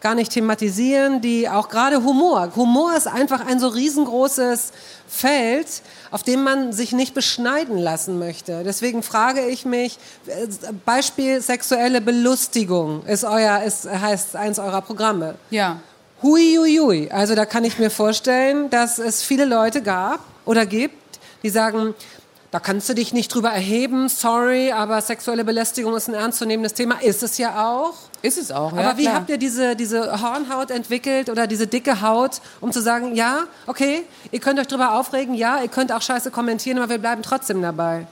gar nicht thematisieren, die auch gerade Humor. Humor ist einfach ein so riesengroßes Feld, auf dem man sich nicht beschneiden lassen möchte. Deswegen frage ich mich, äh, Beispiel sexuelle Belustigung ist euer, ist, heißt eins eurer Programme. ja. Hui, hui, hui. Also da kann ich mir vorstellen, dass es viele Leute gab oder gibt, die sagen, da kannst du dich nicht drüber erheben, sorry, aber sexuelle Belästigung ist ein ernstzunehmendes Thema, ist es ja auch. Ist es auch. Aber ja, wie klar. habt ihr diese, diese Hornhaut entwickelt oder diese dicke Haut, um zu sagen, ja, okay, ihr könnt euch drüber aufregen, ja, ihr könnt auch scheiße kommentieren, aber wir bleiben trotzdem dabei.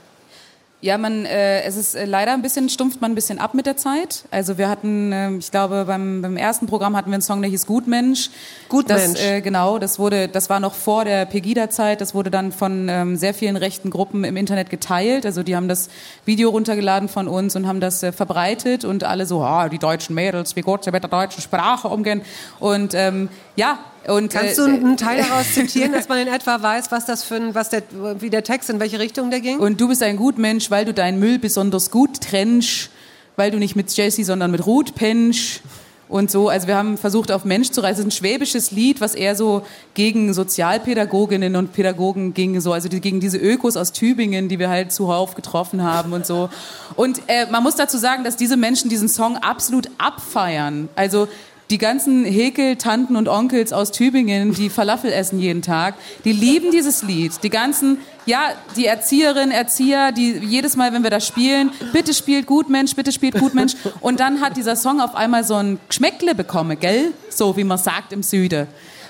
Ja, man, äh, es ist äh, leider ein bisschen, stumpft man ein bisschen ab mit der Zeit. Also wir hatten, ähm, ich glaube, beim, beim ersten Programm hatten wir einen Song, der hieß Gutmensch. Gutmensch. Das, äh, genau, das wurde, das war noch vor der Pegida-Zeit. Das wurde dann von ähm, sehr vielen rechten Gruppen im Internet geteilt. Also die haben das Video runtergeladen von uns und haben das äh, verbreitet und alle so, ah, die deutschen Mädels, wie gut sie mit der deutschen Sprache umgehen. Und ähm, ja, und Kannst äh, du einen Teil daraus zitieren, dass man in etwa weiß, was das für ein, was der, wie der Text, in welche Richtung der ging? Und du bist ein Gutmensch, weil du deinen Müll besonders gut trennst, weil du nicht mit Jessie, sondern mit Ruth pennst und so. Also wir haben versucht, auf Mensch zu reisen. Es ist ein schwäbisches Lied, was eher so gegen Sozialpädagoginnen und Pädagogen ging, so also die, gegen diese Ökos aus Tübingen, die wir halt zuhauf getroffen haben und so. Und äh, man muss dazu sagen, dass diese Menschen diesen Song absolut abfeiern. Also die ganzen Häkel, Tanten und Onkels aus Tübingen, die Falafel essen jeden Tag, die lieben dieses Lied. Die ganzen, ja, die Erzieherinnen, Erzieher, die jedes Mal, wenn wir das spielen, bitte spielt gut Mensch, bitte spielt gut Mensch. Und dann hat dieser Song auf einmal so ein Geschmäckle bekommen, gell? So wie man sagt im Süden.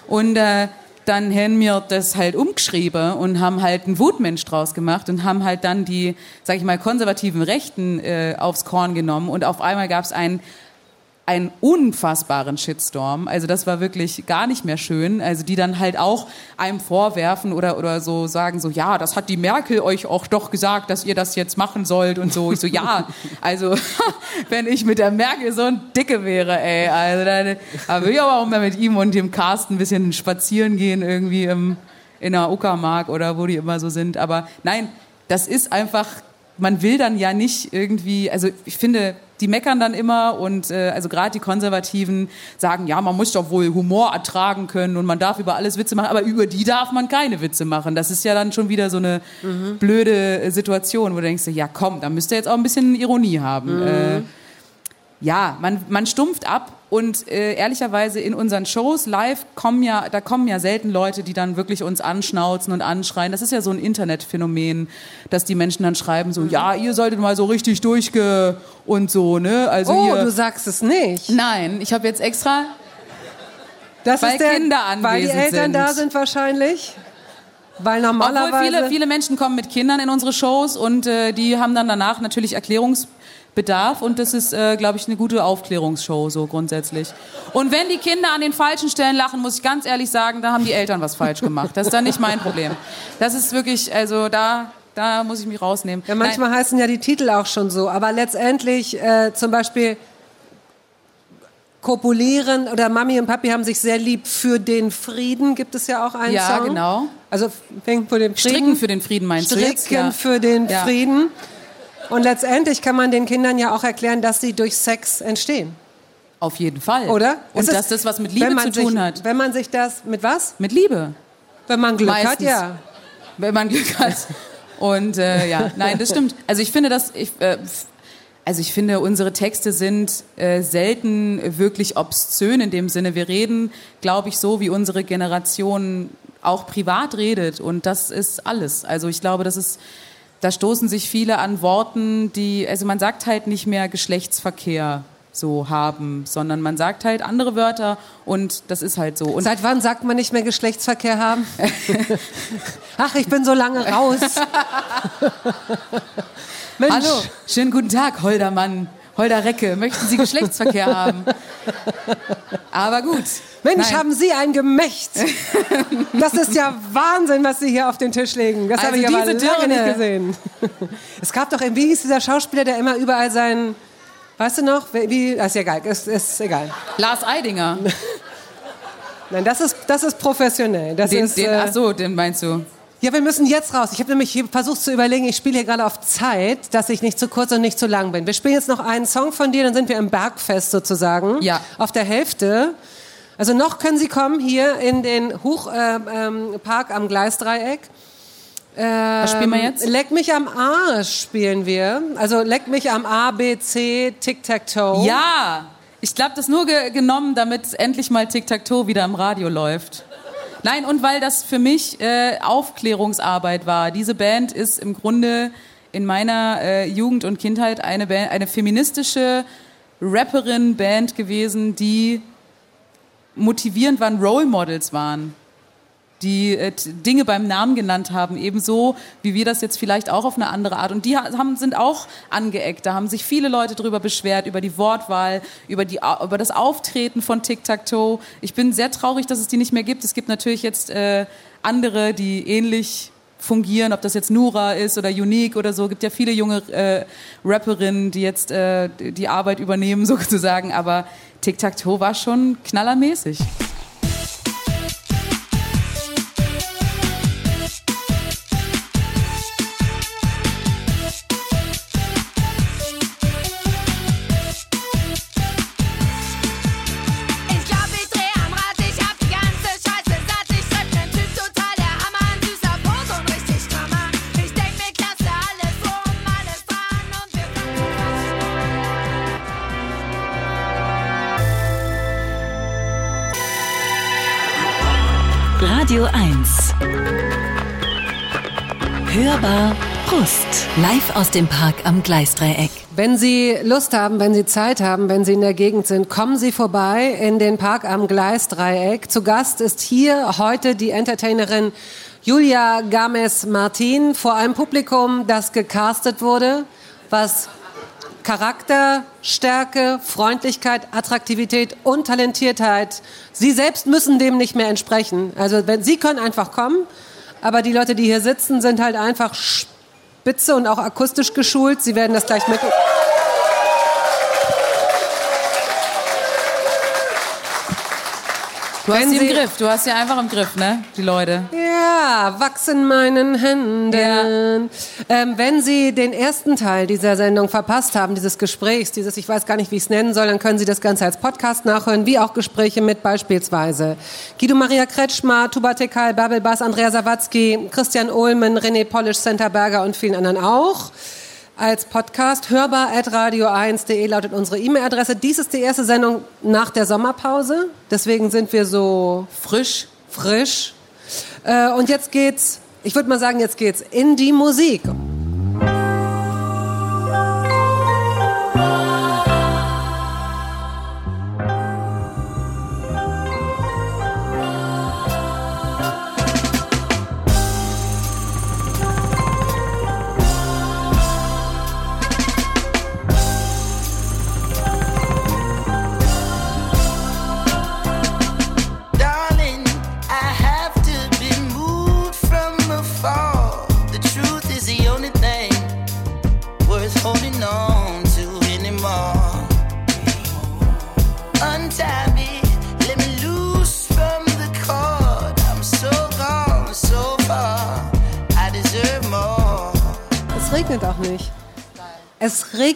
Und äh, dann haben wir das halt umgeschrieben und haben halt einen Wutmensch draus gemacht und haben halt dann die, sag ich mal, konservativen Rechten äh, aufs Korn genommen. Und auf einmal gab es ein einen unfassbaren Shitstorm. Also das war wirklich gar nicht mehr schön. Also die dann halt auch einem vorwerfen oder, oder so sagen so, ja, das hat die Merkel euch auch doch gesagt, dass ihr das jetzt machen sollt und so. Ich so, ja, also wenn ich mit der Merkel so ein Dicke wäre, ey, also dann, dann würde ich aber auch mal mit ihm und dem Carsten ein bisschen spazieren gehen irgendwie im, in der Uckermark oder wo die immer so sind. Aber nein, das ist einfach, man will dann ja nicht irgendwie, also ich finde, die meckern dann immer und äh, also gerade die Konservativen sagen, ja, man muss doch wohl Humor ertragen können und man darf über alles Witze machen, aber über die darf man keine Witze machen. Das ist ja dann schon wieder so eine mhm. blöde äh, Situation, wo du denkst, ja komm, da müsst ihr jetzt auch ein bisschen Ironie haben. Mhm. Äh, ja, man, man stumpft ab und äh, ehrlicherweise in unseren Shows live kommen ja, da kommen ja selten Leute, die dann wirklich uns anschnauzen und anschreien. Das ist ja so ein Internetphänomen, dass die Menschen dann schreiben so, mhm. ja, ihr solltet mal so richtig durchge und so, ne? Also oh, ihr, du sagst es nicht. Nein, ich habe jetzt extra das weil ist der, Kinder anwesend Weil die Eltern sind. da sind wahrscheinlich. Weil normalerweise. Obwohl viele, viele Menschen kommen mit Kindern in unsere Shows und äh, die haben dann danach natürlich Erklärungs Bedarf und das ist, äh, glaube ich, eine gute Aufklärungsshow so grundsätzlich. Und wenn die Kinder an den falschen Stellen lachen, muss ich ganz ehrlich sagen, da haben die Eltern was falsch gemacht. Das ist dann nicht mein Problem. Das ist wirklich, also da, da muss ich mich rausnehmen. Ja, manchmal Nein. heißen ja die Titel auch schon so, aber letztendlich äh, zum Beispiel kopulieren oder Mami und Papi haben sich sehr lieb für den Frieden, gibt es ja auch einen ja, Song. Ja, genau. Also fängt für den Frieden. Stricken für den Frieden meinst Stricken du jetzt? Stricken ja. für den ja. Frieden. Und letztendlich kann man den Kindern ja auch erklären, dass sie durch Sex entstehen. Auf jeden Fall. Oder? Und dass das was mit Liebe zu tun sich, hat. Wenn man sich das mit was? Mit Liebe. Wenn man Glück Meistens. hat, ja. Wenn man Glück hat. Und äh, ja, nein, das stimmt. Also ich finde, dass ich, äh, also ich finde, unsere Texte sind äh, selten wirklich obszön in dem Sinne. Wir reden, glaube ich, so, wie unsere Generation auch privat redet. Und das ist alles. Also ich glaube, das ist da stoßen sich viele an Worten, die, also man sagt halt nicht mehr Geschlechtsverkehr so haben, sondern man sagt halt andere Wörter und das ist halt so. Und Seit wann sagt man nicht mehr Geschlechtsverkehr haben? Ach, ich bin so lange raus. Mensch. Hallo, schönen guten Tag, Holdermann. Holder Recke, möchten Sie Geschlechtsverkehr haben? Aber gut. Mensch, Nein. haben Sie ein Gemächt. Das ist ja Wahnsinn, was Sie hier auf den Tisch legen. Das also habe ich aber lange Dirne. nicht gesehen. Es gab doch, wie hieß dieser Schauspieler, der immer überall seinen, weißt du noch, wie, ist ja egal, ist, ist egal. Lars Eidinger. Nein, das ist, das ist professionell. Das den, ist, den, ach so, den meinst du? Ja, wir müssen jetzt raus. Ich habe nämlich versucht zu überlegen, ich spiele hier gerade auf Zeit, dass ich nicht zu kurz und nicht zu lang bin. Wir spielen jetzt noch einen Song von dir, dann sind wir im Bergfest sozusagen. Ja. Auf der Hälfte. Also noch können Sie kommen hier in den Hochpark äh, ähm, am Gleisdreieck. Ähm, Was spielen wir jetzt? Leck mich am Arsch spielen wir. Also Leck mich am A, B, C, Tic-Tac-Toe. Ja! Ich glaube, das nur ge genommen, damit endlich mal Tic-Tac-Toe wieder im Radio läuft. Nein, und weil das für mich äh, Aufklärungsarbeit war. Diese Band ist im Grunde in meiner äh, Jugend und Kindheit eine, Band, eine feministische Rapperin-Band gewesen, die motivierend waren, Role Models waren die äh, Dinge beim Namen genannt haben, ebenso wie wir das jetzt vielleicht auch auf eine andere Art. Und die haben, sind auch angeeckt. Da haben sich viele Leute darüber beschwert, über die Wortwahl, über, die, über das Auftreten von Tic-Tac-Toe. Ich bin sehr traurig, dass es die nicht mehr gibt. Es gibt natürlich jetzt äh, andere, die ähnlich fungieren, ob das jetzt Nura ist oder Unique oder so. Gibt ja viele junge äh, Rapperinnen, die jetzt äh, die Arbeit übernehmen sozusagen. Aber Tic-Tac-Toe war schon knallermäßig. Radio 1. Hörbar Brust. Live aus dem Park am Gleisdreieck. Wenn Sie Lust haben, wenn Sie Zeit haben, wenn Sie in der Gegend sind, kommen Sie vorbei in den Park am Gleisdreieck. Zu Gast ist hier heute die Entertainerin Julia Games Martin vor einem Publikum, das gecastet wurde, was Charakter, Stärke, Freundlichkeit, Attraktivität und Talentiertheit. Sie selbst müssen dem nicht mehr entsprechen. Also wenn Sie können einfach kommen, aber die Leute, die hier sitzen, sind halt einfach spitze und auch akustisch geschult. Sie werden das gleich mit. Du hast sie im Griff, du hast sie einfach im Griff, ne? Die Leute. Ja, wachs in meinen Händen. Ähm, wenn Sie den ersten Teil dieser Sendung verpasst haben, dieses Gesprächs, dieses, ich weiß gar nicht, wie ich es nennen soll, dann können Sie das Ganze als Podcast nachhören, wie auch Gespräche mit beispielsweise Guido Maria Kretschmer, Tuba Tekal, Bärbel Bass, Andrea Sawatzki, Christian Ohlmen, René Polisch, Senta Berger und vielen anderen auch. Als Podcast hörbar at radio1.de lautet unsere E-Mail-Adresse. Dies ist die erste Sendung nach der Sommerpause. Deswegen sind wir so Frisch. frisch. Äh, und jetzt geht's, ich würde mal sagen, jetzt geht's in die Musik.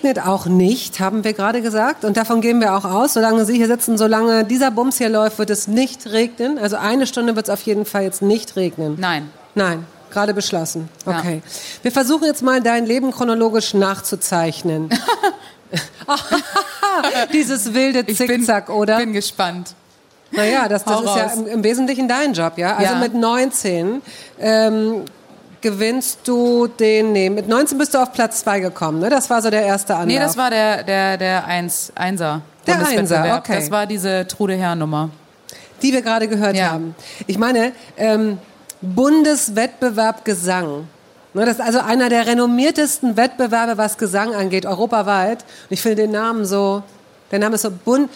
Regnet auch nicht, haben wir gerade gesagt. Und davon gehen wir auch aus. Solange Sie hier sitzen, solange dieser Bums hier läuft, wird es nicht regnen. Also eine Stunde wird es auf jeden Fall jetzt nicht regnen. Nein. Nein, gerade beschlossen. Ja. Okay. Wir versuchen jetzt mal dein Leben chronologisch nachzuzeichnen. Dieses wilde Ich bin, Zickzack, oder? bin gespannt. Naja, das, das Hau ist ja im, im Wesentlichen dein Job, ja? Also Ja. mit 19 ähm, gewinnst du den, nee, mit 19 bist du auf Platz 2 gekommen, ne? Das war so der erste Anlauf. Nee, das war der, der, der Eins, Einser. Der Bundeswettbewerb. Einser, okay. Das war diese Trude Herr-Nummer. die wir gerade gehört Ja. haben. Ich meine, ähm, Bundeswettbewerb Gesang. Ne, das ist also einer der renommiertesten Wettbewerbe, was Gesang angeht, europaweit. Und ich finde den Namen so, der Name ist so Bund,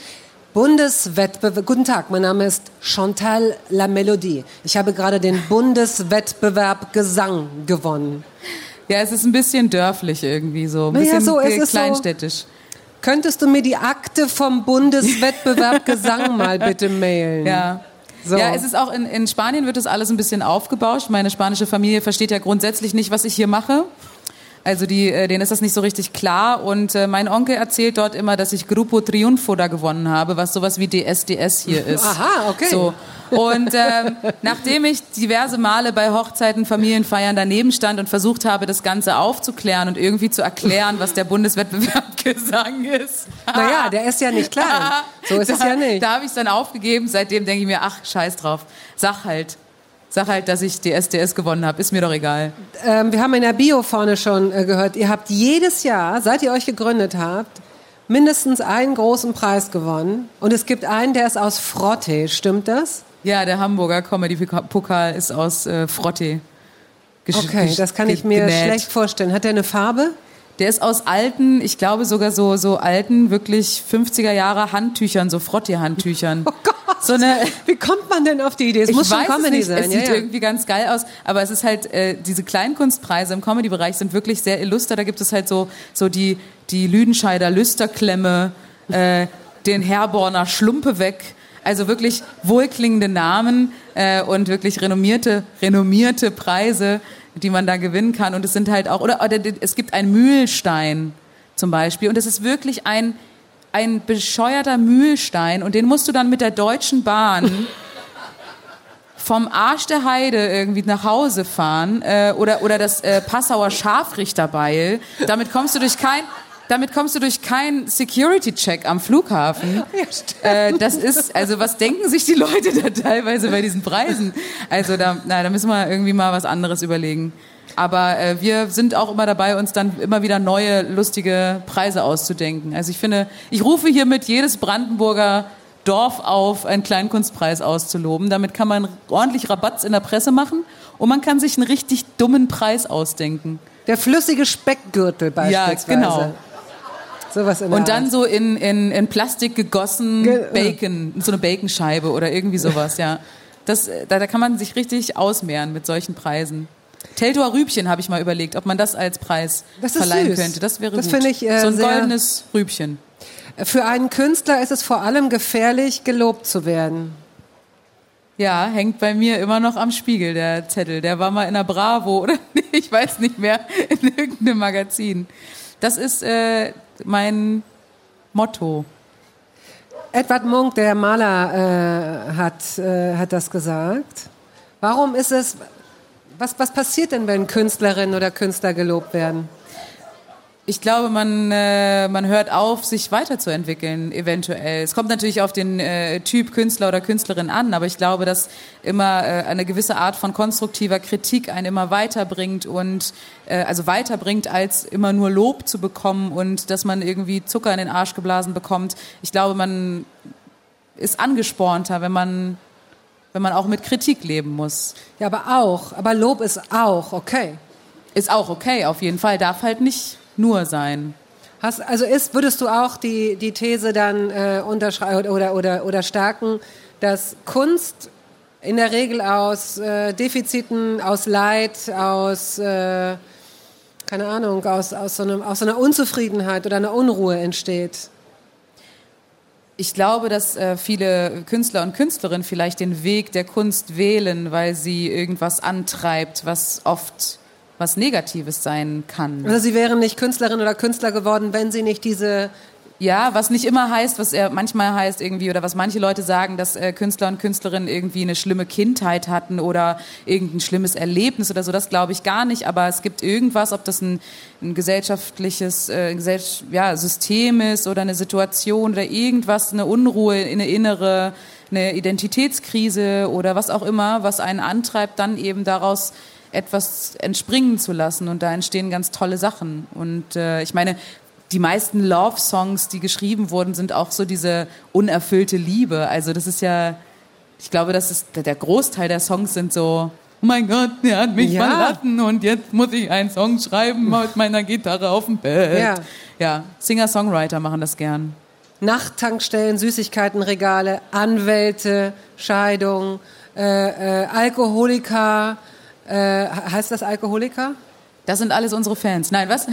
Bundeswettbewerb. Guten Tag, mein Name ist Chantal La Melodie. Ich habe gerade den Bundeswettbewerb Gesang gewonnen. Ja, es ist ein bisschen dörflich irgendwie so. Ein bisschen so, es ist so- kleinstädtisch. Könntest du mir die Akte vom Bundeswettbewerb Gesang mal bitte mailen? Ja. So. Ja, es ist auch in, in Spanien wird das alles ein bisschen aufgebauscht. Meine spanische Familie versteht ja grundsätzlich nicht, was ich hier mache. Also die, äh, denen ist das nicht so richtig klar. Und äh, mein Onkel erzählt dort immer, dass ich Grupo Triunfo da gewonnen habe, was sowas wie DSDS hier ist. Aha, okay. So. Und ähm, nachdem ich diverse Male bei Hochzeiten, Familienfeiern daneben stand und versucht habe, das Ganze aufzuklären und irgendwie zu erklären, was der Bundeswettbewerb Gesang ist. Naja, der ist ja nicht klein. So ist es da, ja nicht. Da habe ich es dann aufgegeben. Seitdem denke ich mir, ach, scheiß drauf. Sag halt. Sag halt, dass ich die SDS gewonnen habe. Ist mir doch egal. Ähm, wir haben in der Bio vorne schon äh, gehört, ihr habt jedes Jahr, seit ihr euch gegründet habt, mindestens einen großen Preis gewonnen. Und es gibt einen, der ist aus Frotte. Stimmt das? Ja, der Hamburger Comedy-Pokal ist aus äh, Frotte. gesch- Okay, das kann ich mir genäht. schlecht vorstellen. Hat der eine Farbe? Der ist aus alten, ich glaube sogar so, so alten, wirklich 50er Jahre Handtüchern, so Frottee-Handtüchern. Oh Gott! So eine, Wie kommt man denn auf die Idee? Es ich muss schon weiß es Comedy nicht. sein. Es ja, sieht ja. irgendwie ganz geil aus, aber es ist halt äh, diese Kleinkunstpreise im Comedy-Bereich sind wirklich sehr illuster. Da gibt es halt so so die die Lüdenscheider Lüsterklemme, äh, den Herborner Schlumpe weg. Also wirklich wohlklingende Namen äh, und wirklich renommierte renommierte Preise, die man da gewinnen kann. Und es sind halt auch oder, oder es gibt einen Mühlstein zum Beispiel und es ist wirklich ein ein bescheuerter Mühlstein und den musst du dann mit der Deutschen Bahn vom Arsch der Heide irgendwie nach Hause fahren äh, oder oder das äh, Passauer Scharfrichterbeil. Damit kommst du durch kein damit kommst du durch keinen Security-Check am Flughafen. äh, das ist, also was denken sich die Leute da teilweise bei diesen Preisen? Also da, na, da müssen wir irgendwie mal was anderes überlegen. Aber äh, wir sind auch immer dabei, uns dann immer wieder neue, lustige Preise auszudenken. Also ich finde, ich rufe hiermit jedes Brandenburger Dorf auf, einen Kleinkunstpreis auszuloben. Damit kann man ordentlich Rabatz in der Presse machen und man kann sich einen richtig dummen Preis ausdenken. Der flüssige Speckgürtel beispielsweise. Ja, genau. Sowas in Und dann Art. so in, in, in Plastik gegossen Ge- Bacon, so eine Baconscheibe oder irgendwie sowas, ja. Das, äh, da, da kann man sich richtig ausmehren mit solchen Preisen. Teltower Rübchen habe ich mal überlegt, ob man das als Preis Das verleihen süß. könnte. Das wäre Das gut. ich, äh, so ein goldenes Rübchen. Für einen Künstler ist es vor allem gefährlich, gelobt zu werden. Ja, hängt bei mir immer noch am Spiegel, der Zettel. Der war mal in der Bravo oder ich weiß nicht mehr, in irgendeinem Magazin. Das ist äh, mein Motto. Edward Munk, der Maler, äh, hat, äh, hat das gesagt. Warum ist es, was, was passiert denn, wenn Künstlerinnen oder Künstler gelobt werden? Ich glaube, man, äh, man hört auf, sich weiterzuentwickeln, eventuell. Es kommt natürlich auf den äh, Typ Künstler oder Künstlerin an, aber ich glaube, dass immer äh, eine gewisse Art von konstruktiver Kritik einen immer weiterbringt und äh, also weiterbringt, als immer nur Lob zu bekommen und dass man irgendwie Zucker in den Arsch geblasen bekommt. Ich glaube, man ist angespornter, wenn man, wenn man auch mit Kritik leben muss. Ja, aber auch. Aber Lob ist auch okay. Ist auch okay, auf jeden Fall. Darf halt nicht nur sein. Hast, also ist, würdest du auch die, die These dann äh, unterschreiben oder, oder, oder stärken, dass Kunst in der Regel aus äh, Defiziten, aus Leid, aus, äh, keine Ahnung, aus, aus, so einem, aus so einer Unzufriedenheit oder einer Unruhe entsteht? Ich glaube, dass äh, viele Künstler und Künstlerinnen vielleicht den Weg der Kunst wählen, weil sie irgendwas antreibt, was oft was Negatives sein kann. Also sie wären nicht Künstlerin oder Künstler geworden, wenn sie nicht diese Ja, was nicht immer heißt, was er manchmal heißt irgendwie, oder was manche Leute sagen, dass äh, Künstler und Künstlerinnen irgendwie eine schlimme Kindheit hatten oder irgendein schlimmes Erlebnis oder so, das glaube ich gar nicht. Aber es gibt irgendwas, ob das ein, ein gesellschaftliches äh, gesell ja, System ist oder eine Situation oder irgendwas, eine Unruhe, eine innere, eine Identitätskrise oder was auch immer, was einen antreibt, dann eben daraus etwas entspringen zu lassen. Und da entstehen ganz tolle Sachen. Und äh, ich meine, die meisten Love-Songs, die geschrieben wurden, sind auch so diese unerfüllte Liebe. Also das ist ja, ich glaube, das ist der Großteil der Songs sind so, oh mein Gott, der hat mich Ja. verlassen und jetzt muss ich einen Song schreiben mit meiner Gitarre auf dem Bett. Ja. ja Singer-Songwriter machen das gern. Nachttankstellen, Süßigkeitenregale, Anwälte, Scheidung, äh, äh, Alkoholiker. Äh, heißt das Alkoholiker? Das sind alles unsere Fans. Nein, was?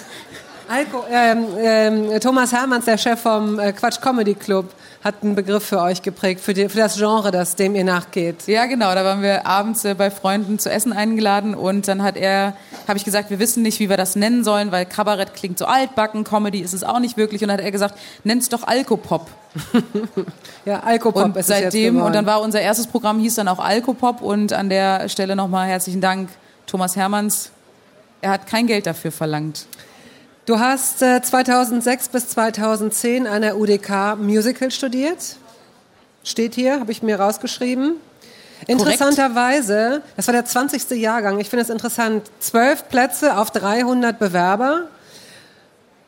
Alko ähm, ähm, Thomas Hermanns, der Chef vom äh, Quatsch Comedy Club, hat einen Begriff für euch geprägt, für, die, für das Genre, das dem ihr nachgeht. Ja, genau. Da waren wir abends äh, bei Freunden zu essen eingeladen und dann hat er, habe ich gesagt, wir wissen nicht, wie wir das nennen sollen, weil Kabarett klingt so altbacken, Comedy ist es auch nicht wirklich. Und dann hat er gesagt, nenn's doch Alkopop. Ja, Alkopop Und ist seitdem, und dann war unser erstes Programm, hieß dann auch Alkopop und an der Stelle nochmal herzlichen Dank, Thomas Hermanns. Er hat kein Geld dafür verlangt. Du hast äh, 2006 bis 2010 an der UDK Musical studiert. Steht hier, habe ich mir rausgeschrieben. Interessanterweise, das war der 20. Jahrgang, ich finde es interessant, zwölf Plätze auf 300 Bewerber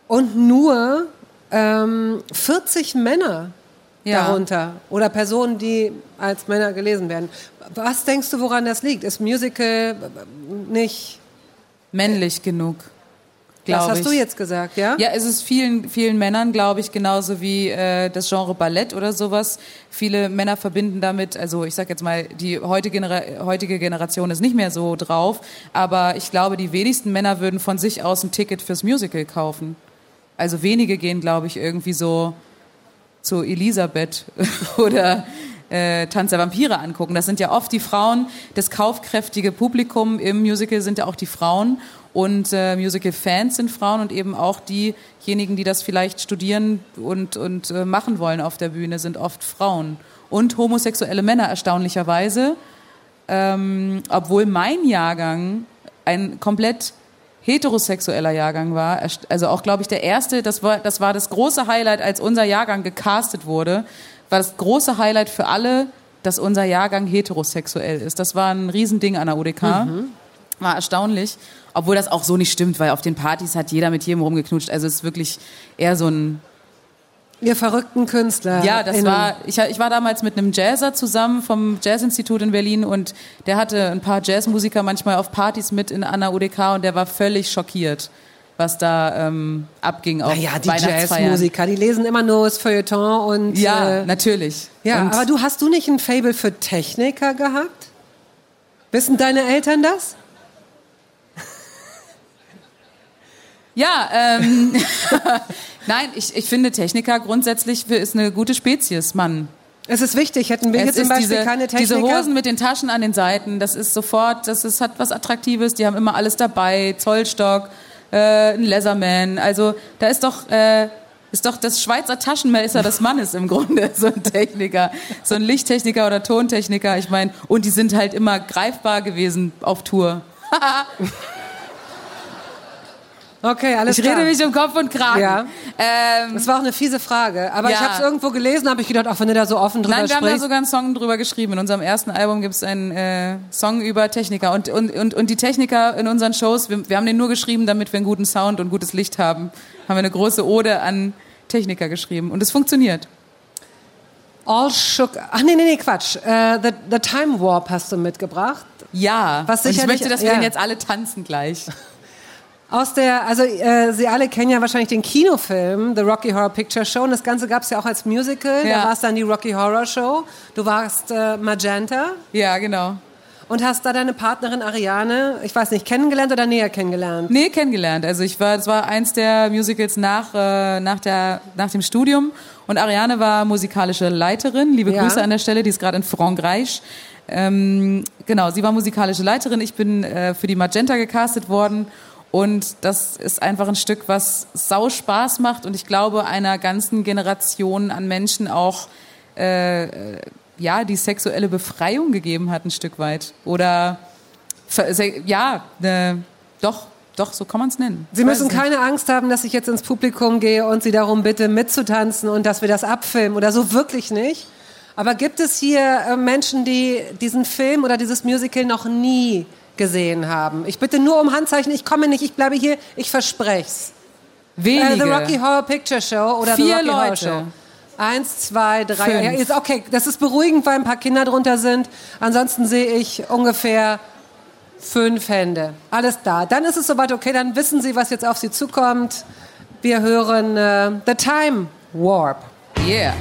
und nur ähm, 40 Männer Ja. darunter oder Personen, die als Männer gelesen werden. Was denkst du, woran das liegt? Ist Musical äh, nicht... Männlich genug. Das hast ich. du jetzt gesagt, ja? Ja, es ist vielen, vielen Männern, glaube ich, genauso wie äh, das Genre Ballett oder sowas. Viele Männer verbinden damit, also ich sag jetzt mal, die heutige, Genera heutige Generation ist nicht mehr so drauf, aber ich glaube, die wenigsten Männer würden von sich aus ein Ticket fürs Musical kaufen. Also wenige gehen, glaube ich, irgendwie so zu Elisabeth oder äh, Tanz der Vampire angucken. Das sind ja oft die Frauen, das kaufkräftige Publikum im Musical sind ja auch die Frauen und äh, Musical-Fans sind Frauen und eben auch diejenigen, die das vielleicht studieren und, und äh, machen wollen auf der Bühne, sind oft Frauen. Und homosexuelle Männer erstaunlicherweise, ähm, obwohl mein Jahrgang ein komplett heterosexueller Jahrgang war, also auch, glaube ich, der erste, das war, das war das große Highlight, als unser Jahrgang gecastet wurde, war das große Highlight für alle, dass unser Jahrgang heterosexuell ist. Das war ein Riesending an der UDK. War erstaunlich. Obwohl das auch so nicht stimmt, weil auf den Partys hat jeder mit jedem rumgeknutscht. Also es ist wirklich eher so ein Ihr verrückten Künstler. ja, das innen. war, ich, ich war damals mit einem Jazzer zusammen vom Jazzinstitut in Berlin und der hatte ein paar Jazzmusiker manchmal auf Partys mit in Anna UDK und der war völlig schockiert. Was da ähm, abging auf Naja, die. Jazzmusiker, die lesen immer nur das Feuilleton und. Ja, äh, natürlich. ja Und- aber du hast du nicht ein Fable für Techniker gehabt? Wissen deine Eltern das? Ja, ähm, nein, ich, ich finde Techniker grundsätzlich ist eine gute Spezies, Mann. Es ist wichtig, hätten wir Es zum ist Beispiel diese, keine Techniker. diese Hosen mit den Taschen an den Seiten, das ist sofort, das ist, hat was Attraktives, die haben immer alles dabei, Zollstock, äh, ein Leatherman, also da ist doch, äh, ist doch das Schweizer Taschenmesser des Mannes im Grunde, so ein Techniker, so ein Lichttechniker oder Tontechniker, ich meine, und die sind halt immer greifbar gewesen auf Tour. Okay, alles Ich klar. rede mich um Kopf und Kragen. Ja. Ähm, Das war auch eine fiese Frage. Aber ich Ja. habe es irgendwo gelesen, habe ich gedacht, auch wenn du da so offen drüber Nein, wir haben da sprichst. sogar einen Song drüber geschrieben. In unserem ersten Album gibt es einen äh, Song über Techniker. Und, und, und, und die Techniker in unseren Shows, wir, wir haben den nur geschrieben, damit wir einen guten Sound und gutes Licht haben. Haben wir eine große Ode an Techniker geschrieben. Und es funktioniert. All shook. Ach nee, nee, nee, Quatsch. Äh, the, the Time Warp hast du mitgebracht. Ja. Was und ich möchte, dass wir ja. den jetzt alle tanzen gleich. Aus der, also äh, Sie alle kennen ja wahrscheinlich den Kinofilm The Rocky Horror Picture Show. Und das Ganze gab es ja auch als Musical. Ja. Da war es dann die Rocky Horror Show. Du warst äh, Magenta Ja, genau. und hast da deine Partnerin Ariane, ich weiß nicht, kennengelernt oder näher kennengelernt? Nee, kennengelernt. Also ich war, das war eins der Musicals nach, äh, nach, der, nach dem Studium. Und Ariane war musikalische Leiterin. Liebe Ja. Grüße an der Stelle, die ist gerade in Frankreich. Ähm, genau, sie war musikalische Leiterin. Ich bin äh, für die Magenta gecastet worden. Und das ist einfach ein Stück, was sau Spaß macht und ich glaube einer ganzen Generation an Menschen auch äh, ja die sexuelle Befreiung gegeben hat ein Stück weit oder ja ne, doch doch so kann man es nennen. Sie müssen keine Angst haben, dass ich jetzt ins Publikum gehe und Sie darum bitte mitzutanzen und dass wir das abfilmen oder so wirklich nicht. Aber gibt es hier äh, Menschen, die diesen Film oder dieses Musical noch nie gesehen haben? Ich bitte nur um Handzeichen, ich komme nicht, ich bleibe hier, ich versprech's. wenige. Äh, The Rocky Horror Picture Show oder Vier The Rocky Horror Leute. Show. Eins, zwei, drei. Ja, ist okay, das ist beruhigend, weil ein paar Kinder drunter sind. Ansonsten sehe ich ungefähr fünf Hände. Alles da. Dann ist es soweit okay, dann wissen Sie, was jetzt auf Sie zukommt. Wir hören äh, The Time Warp. Yeah.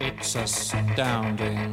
It's astounding.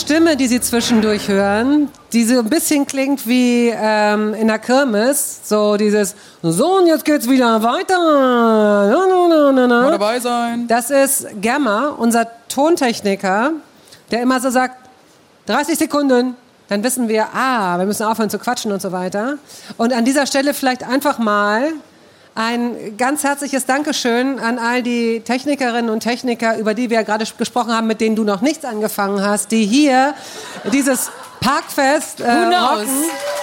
Stimme, die Sie zwischendurch hören, die so ein bisschen klingt wie ähm, in der Kirmes, so dieses So und jetzt geht's wieder weiter. Na, na, na, na. Mal dabei sein. Das ist Gamma, unser Tontechniker, der immer so sagt 30 Sekunden. Dann wissen wir, ah, wir müssen aufhören zu quatschen und so weiter. Und an dieser Stelle vielleicht einfach mal ein ganz herzliches Dankeschön an all die Technikerinnen und Techniker, über die wir ja gerade gesprochen haben, mit denen du noch nichts angefangen hast, die hier dieses Parkfest äh, rocken.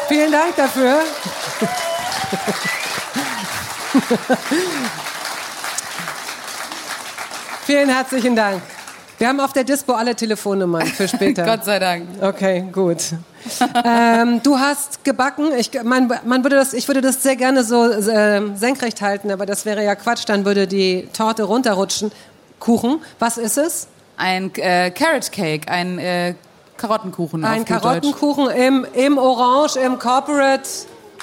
Vielen Dank dafür. Vielen herzlichen Dank. Wir haben auf der Dispo alle Telefonnummern für später. Gott sei Dank. Okay, gut. Ähm, du hast gebacken. Ich, man, man würde das, ich würde das sehr gerne so äh, senkrecht halten, aber das wäre ja Quatsch. Dann würde die Torte runterrutschen. Kuchen, was ist es? Ein äh, Carrot Cake, ein äh, Karottenkuchen. Ein. Karottenkuchen im, im Orange, im Corporate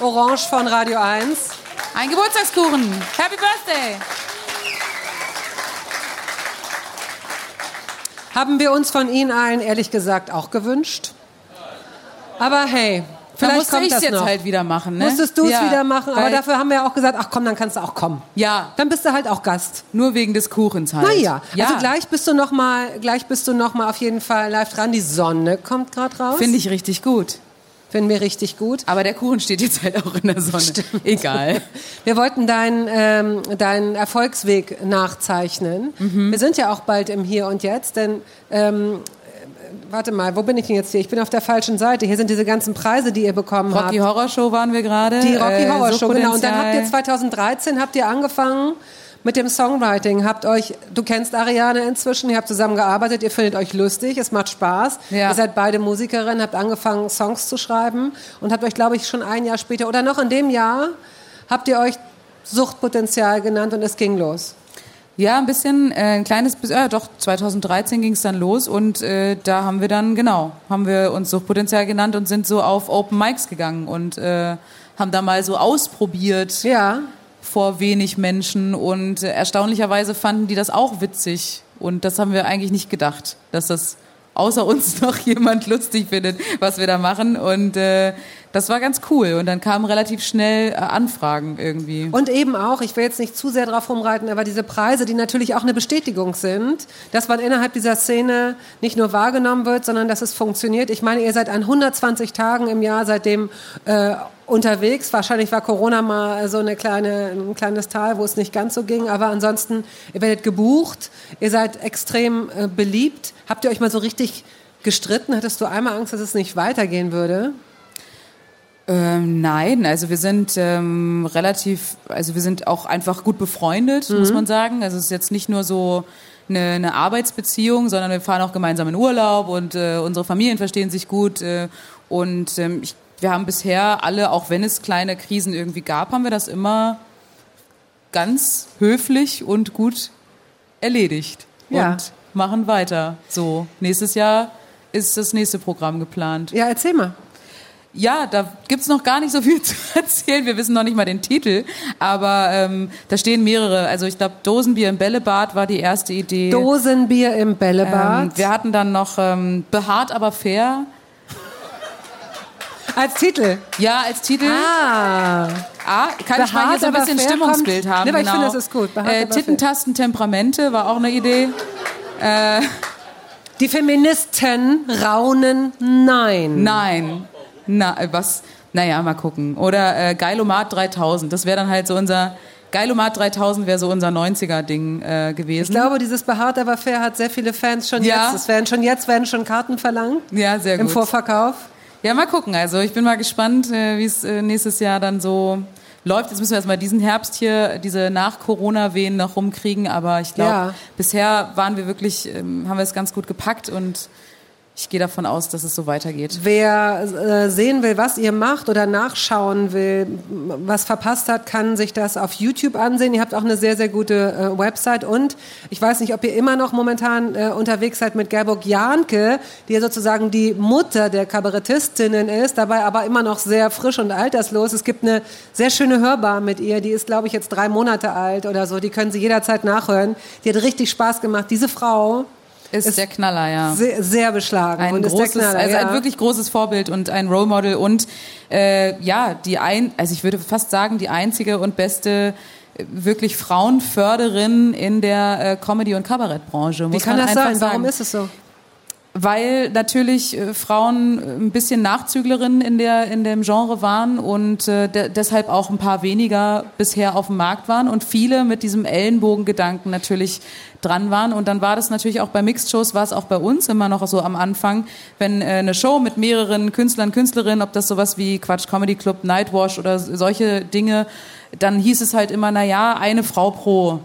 Orange von Radio 1. Ein Geburtstagskuchen. Happy Birthday. Haben wir uns von Ihnen allen ehrlich gesagt auch gewünscht. Aber hey, Vielleicht musste kommt ich das jetzt noch. halt wieder machen. Ne? Musstest du es Ja, wieder machen, aber dafür haben wir ja auch gesagt, ach komm, dann kannst du auch kommen. Ja, Dann bist du halt auch Gast. nur wegen des Kuchens halt. Naja, ja. also gleich bist du noch mal, gleich bist du noch mal auf jeden Fall live dran. Die Sonne kommt gerade raus. Finde ich richtig gut. Finden wir richtig gut. Aber der Kuchen steht jetzt halt auch in der Sonne. Egal. Wir wollten deinen ähm, deinen Erfolgsweg nachzeichnen. Mhm. Wir sind ja auch bald im Hier und Jetzt, denn ähm, äh, warte mal, wo bin ich denn jetzt hier? Ich bin auf der falschen Seite. Hier sind diese ganzen Preise, die ihr bekommen Rocky habt. Horror Show waren wir gerade. Die Rocky äh, Horror Show, genau. Und dann habt ihr Suchtpotenzial. 2013 habt ihr angefangen mit dem Songwriting. Habt euch, du kennst Ariane inzwischen, ihr habt zusammen gearbeitet, ihr findet euch lustig, es macht Spaß. Ja. Ihr seid beide Musikerinnen, habt angefangen Songs zu schreiben und habt euch, glaube ich, schon ein Jahr später oder noch in dem Jahr habt ihr euch Suchtpotenzial genannt und es ging los. Ja, ein bisschen, äh, ein kleines bisschen, äh, doch, 2013 ging es dann los und äh, da haben wir dann, genau, haben wir uns Suchtpotenzial genannt und sind so auf Open Mics gegangen und äh, haben da mal so ausprobiert Ja. vor wenig Menschen und äh, erstaunlicherweise fanden die das auch witzig und das haben wir eigentlich nicht gedacht, dass das außer uns noch jemand lustig findet, was wir da machen und äh, das war ganz cool und dann kamen relativ schnell äh, Anfragen irgendwie. Und eben auch, ich will jetzt nicht zu sehr drauf rumreiten, aber diese Preise, die natürlich auch eine Bestätigung sind, dass man innerhalb dieser Szene nicht nur wahrgenommen wird, sondern dass es funktioniert. Ich meine, ihr seid an 120 Tagen im Jahr seitdem äh, unterwegs. Wahrscheinlich war Corona mal so eine kleine, ein kleines Tal, wo es nicht ganz so ging, aber ansonsten, ihr werdet gebucht, ihr seid extrem äh, beliebt. Habt ihr euch mal so richtig gestritten? Hattest du einmal Angst, dass es nicht weitergehen würde? Ähm, nein, also wir sind ähm, relativ, also wir sind auch einfach gut befreundet, muss man sagen. Also es ist jetzt nicht nur so eine, eine Arbeitsbeziehung, sondern wir fahren auch gemeinsam in Urlaub und äh, unsere Familien verstehen sich gut. Äh, und ähm, ich, wir haben bisher alle, auch wenn es kleine Krisen irgendwie gab, haben wir das immer ganz höflich und gut erledigt. Ja. Und machen weiter. So, nächstes Jahr ist das nächste Programm geplant. Ja, erzähl mal. Ja, da gibt's noch gar nicht so viel zu erzählen. Wir wissen noch nicht mal den Titel. Aber ähm, da stehen mehrere. Also ich glaube, Dosenbier im Bällebad war die erste Idee. Dosenbier im Bällebad. ähm, wir hatten dann noch ähm, Behaart aber fair. Als Titel. Ja, als Titel. Ah. Ah, kann ich mal hier Behaart so ein bisschen Stimmungsbild kommt- haben. Nee, aber ich genau. finde, das ist gut. Behaart Äh. Tittentasten, Temperamente war auch eine Idee. Äh, Die Feministen raunen nein. nein. Na, äh, was? Naja, mal gucken. Oder äh, Geilomat 3000. Das wäre dann halt so unser... Geilomat 3000 wäre so unser 90er-Ding äh, gewesen. Ich glaube, dieses Behaart aber fair hat sehr viele Fans schon Ja. jetzt. Es werden schon jetzt werden schon Karten verlangt ja, sehr im gut. Vorverkauf. Ja, mal gucken. Also ich bin mal gespannt, äh, wie es äh, nächstes Jahr dann so läuft. Jetzt müssen wir erstmal diesen Herbst hier, diese Nach-Corona-Wehen noch rumkriegen. Aber ich glaube, Ja. bisher waren wir wirklich, ähm, haben wir es ganz gut gepackt und ich gehe davon aus, dass es so weitergeht. Wer äh, sehen will, was ihr macht oder nachschauen will, was verpasst hat, kann sich das auf YouTube ansehen. Ihr habt auch eine sehr, sehr gute äh, Website und ich weiß nicht, ob ihr immer noch momentan äh, unterwegs seid mit Gerburg Jahnke, die ja sozusagen die Mutter der Kabarettistinnen ist, dabei aber immer noch sehr frisch und alterslos. Es gibt eine sehr schöne Hörbar mit ihr, die ist, glaube ich, jetzt drei Monate alt oder so. Die können Sie jederzeit nachhören. Die hat richtig Spaß gemacht. Diese Frau Ist, der Knaller, ja. sehr, sehr beschlagen Ein und ist der großes, Knaller. also ja. ein wirklich großes Vorbild und ein Role Model und äh, ja, die ein, also ich würde fast sagen, die einzige und beste äh, wirklich Frauenförderin in der äh, Comedy- und Kabarettbranche. Wie muss kann man das sein? Warum ist es so? Weil natürlich äh, Frauen äh, ein bisschen Nachzüglerinnen in, der, in dem Genre waren und äh, de deshalb auch ein paar weniger bisher auf dem Markt waren und viele mit diesem Ellenbogengedanken natürlich dran waren. Und dann war das natürlich auch bei Mixed-Shows, war es auch bei uns immer noch so am Anfang, wenn eine Show mit mehreren Künstlern, Künstlerinnen, ob das sowas wie Quatsch Comedy Club, Nightwash oder solche Dinge, dann hieß es halt immer, na ja, eine Frau pro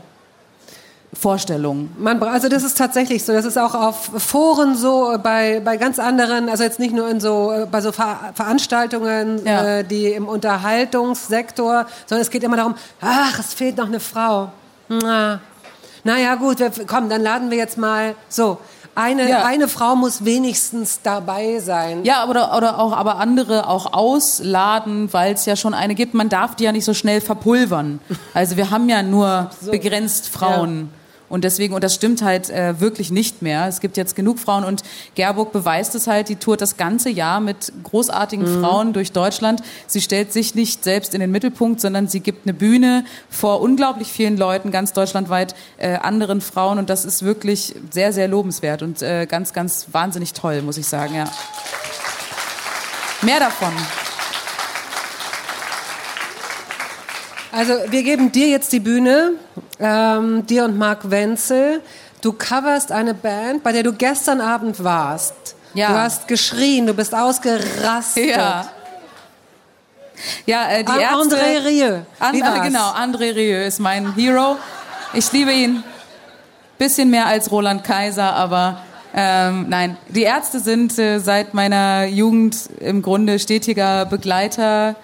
Vorstellung. Man, also das ist tatsächlich so. Das ist auch auf Foren so, bei, bei ganz anderen, also jetzt nicht nur in so, äh, bei so Ver Veranstaltungen, Ja. äh, die im Unterhaltungssektor, sondern es geht immer darum, ach, es fehlt noch eine Frau. Na, naja gut, wir, komm, dann laden wir jetzt mal so. Eine, Ja. eine Frau muss wenigstens dabei sein. Ja, oder, oder auch aber andere auch ausladen, weil es ja schon eine gibt. Man darf die ja nicht so schnell verpulvern. Also wir haben ja nur begrenzt Frauen. Und deswegen, und das stimmt halt äh, wirklich nicht mehr. Es gibt jetzt genug Frauen und Gerburg beweist es halt, die tourt das ganze Jahr mit großartigen Mhm. Frauen durch Deutschland. Sie stellt sich nicht selbst in den Mittelpunkt, sondern sie gibt eine Bühne vor unglaublich vielen Leuten, ganz deutschlandweit, äh, anderen Frauen. Und das ist wirklich sehr, sehr lobenswert und äh, ganz, ganz wahnsinnig toll, muss ich sagen, ja. Mehr davon. Also wir geben dir jetzt die Bühne, ähm, dir und Marc Wenzel. Du coverst eine Band, bei der du gestern Abend warst. Ja. Du hast geschrien, du bist ausgerastet. Ja. Ja, äh, die An- Ärzte. André Rieu. An, Wie war's? genau, André Rieu ist mein Hero. Ich liebe ihn. Bisschen mehr als Roland Kaiser, aber ähm, nein. Die Ärzte sind äh, seit meiner Jugend im Grunde stetiger Begleiter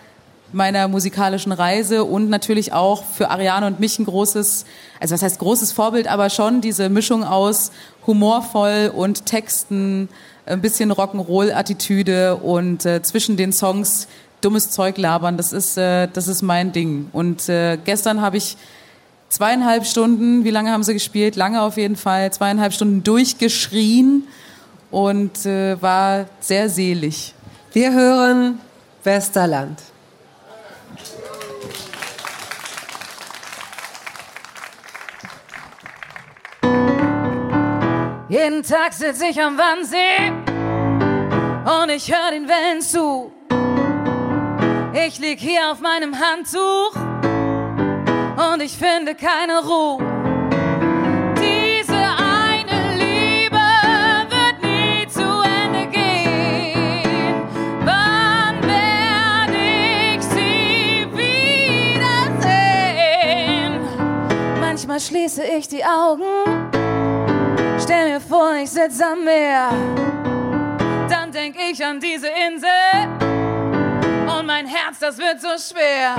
meiner musikalischen Reise und natürlich auch für Ariane und mich ein großes, also was heißt großes Vorbild, aber schon diese Mischung aus humorvoll und Texten, ein bisschen Rock'n'Roll-Attitüde und äh, zwischen den Songs dummes Zeug labern, das ist, äh, das ist mein Ding. Und äh, gestern habe ich zweieinhalb Stunden, wie lange haben sie gespielt? Lange auf jeden Fall, zweieinhalb Stunden durchgeschrien und äh, war sehr selig. Wir hören Westerland. Jeden Tag sitze ich am Wannsee und ich höre den Wellen zu. Ich lieg hier auf meinem Handtuch und ich finde keine Ruhe. Diese eine Liebe wird nie zu Ende gehen. Wann werde ich sie wiedersehen? Manchmal schließe ich die Augen. Stell mir vor, ich sitz am Meer. Dann denk ich an diese Insel. Und mein Herz, das wird so schwer.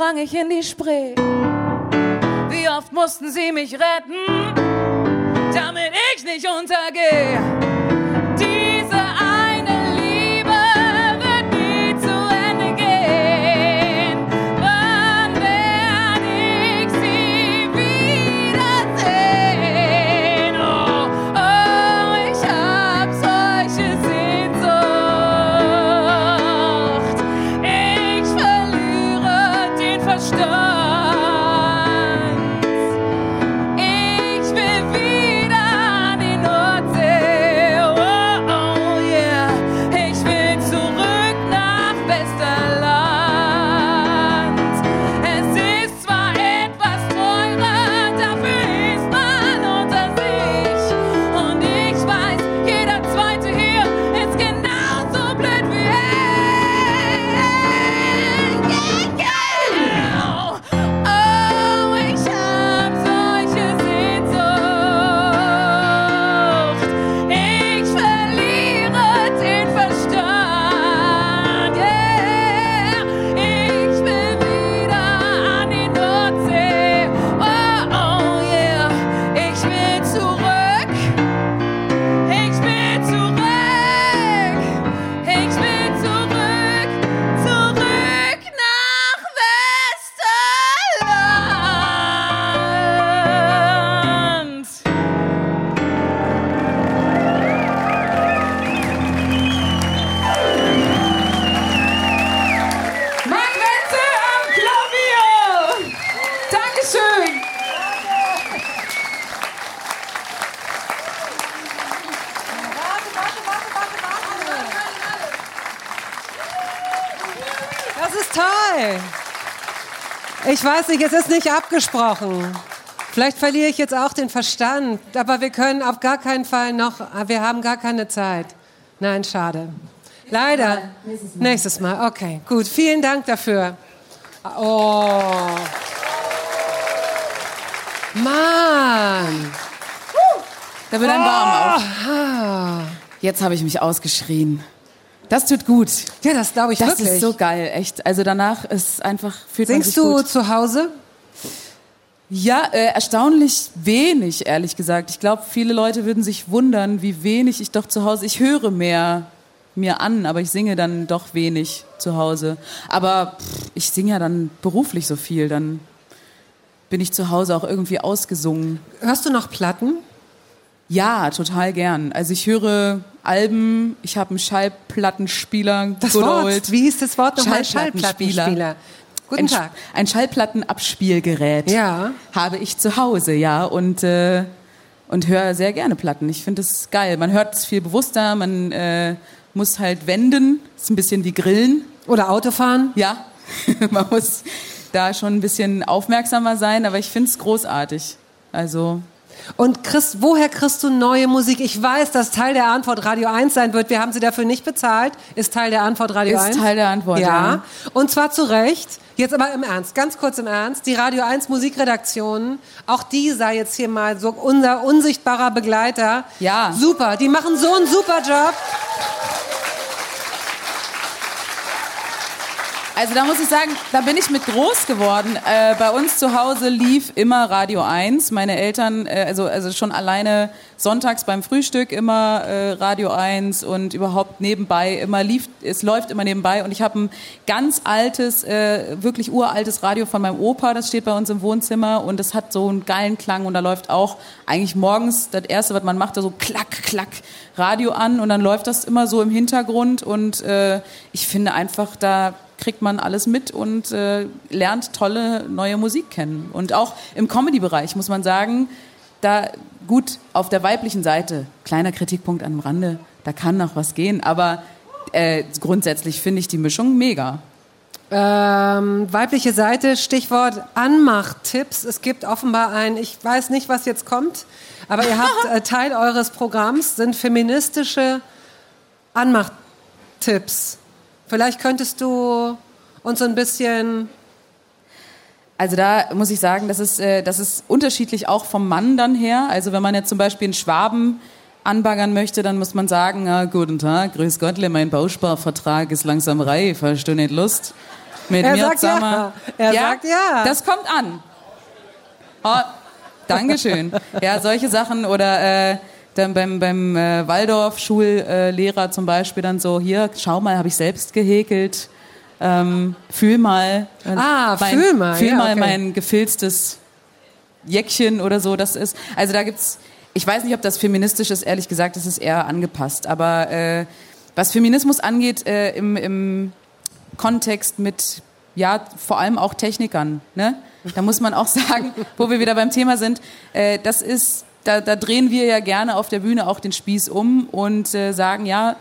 Sprang ich in die Spree? Wie oft mussten sie mich retten, damit ich nicht untergehe? Nach Ich weiß nicht, es ist nicht abgesprochen. Vielleicht verliere ich jetzt auch den Verstand, aber wir können auf gar keinen Fall noch, wir haben gar keine Zeit. Nein, schade. Leider. Nächstes Mal. Okay, gut. Vielen Dank dafür. Oh. Mann. Da wird ein warm auch. Ah. Jetzt habe ich mich ausgeschrien. Das tut gut. Ja, das glaube ich Das wirklich. ist so geil, echt. Also danach ist einfach fühlt man Singst sich du zu Hause? Ja, äh, erstaunlich wenig, ehrlich gesagt. Ich glaube, viele Leute würden sich wundern, wie wenig ich doch zu Hause. Ich höre mehr mir an, aber ich singe dann doch wenig zu Hause. Aber pff, ich singe ja dann beruflich so viel, dann bin ich zu Hause auch irgendwie ausgesungen. Hörst du noch Platten? Ja, total gern. Also ich höre Alben, ich habe einen Schallplattenspieler. Das Wort, wie hieß das Wort nochmal? Schallplattenspieler. Schallplattenspieler. Guten ein, Tag. Ein Schallplattenabspielgerät Ja. habe ich zu Hause, ja, und, äh, und höre sehr gerne Platten. Ich finde es geil. Man hört es viel bewusster, man äh, muss halt wenden. ist ein bisschen wie Grillen. Oder Autofahren? Ja, man muss da schon ein bisschen aufmerksamer sein, aber ich finde es großartig. Also Und Chris, woher kriegst du neue Musik? Ich weiß, dass Teil der Antwort Radio 1 sein wird. Wir haben sie dafür nicht bezahlt. Ist Teil der Antwort Radio Ist 1? Teil der Antwort, ja. ja. Und zwar zu Recht. Jetzt aber im Ernst, ganz kurz im Ernst. Die Radio 1 Musikredaktion, auch die sei jetzt hier mal so unser unsichtbarer Begleiter. Ja. Super, die machen so einen super Job. Also da muss ich sagen, da bin ich mit groß geworden. Äh, bei uns zu Hause lief immer Radio 1. Meine Eltern, äh, also, also schon alleine sonntags beim Frühstück immer äh, Radio 1 und überhaupt nebenbei immer lief, es läuft immer nebenbei. Und ich habe ein ganz altes, äh, wirklich uraltes Radio von meinem Opa, das steht bei uns im Wohnzimmer und das hat so einen geilen Klang und da läuft auch eigentlich morgens das Erste, was man macht, da so klack, klack Radio an und dann läuft das immer so im Hintergrund und äh, ich finde einfach, da kriegt man alles mit und äh, lernt tolle neue Musik kennen. Und auch im Comedy-Bereich muss man sagen, da gut auf der weiblichen Seite, kleiner Kritikpunkt am Rande, da kann noch was gehen, aber äh, grundsätzlich finde ich die Mischung mega. Ähm, weibliche Seite, Stichwort Anmachtipps. Es gibt offenbar ein, ich weiß nicht, was jetzt kommt, aber ihr habt äh, Teil eures Programms, sind feministische Anmachtipps. Vielleicht könntest du uns ein bisschen Also da muss ich sagen, das ist, äh, das ist unterschiedlich auch vom Mann dann her. Also wenn man jetzt zum Beispiel einen Schwaben anbaggern möchte, dann muss man sagen, ah, guten Tag, grüß Gottle, mein Bausparvertrag ist langsam reif, hast du nicht Lust? Mit Er mir sagt zusammen? ja. Er sagt ja. Das kommt an. Oh, Dankeschön. Ja, solche Sachen oder äh, dann beim, beim äh, Waldorf-Schullehrer zum Beispiel dann so, hier, schau mal, habe ich selbst gehäkelt. Ähm, fühl mal. äh, Ah, fühl mal, Fühl ja, mal okay. mein gefilztes Jäckchen oder so. Das ist, also da gibt's, ich weiß nicht, ob das feministisch ist, ehrlich gesagt, das ist eher angepasst. Aber äh, was Feminismus angeht, äh, im, im Kontext mit, ja, vor allem auch Technikern, ne? Da muss man auch sagen, wo wir wieder beim Thema sind, äh, das ist, da, da drehen wir ja gerne auf der Bühne auch den Spieß um und äh, sagen, ja,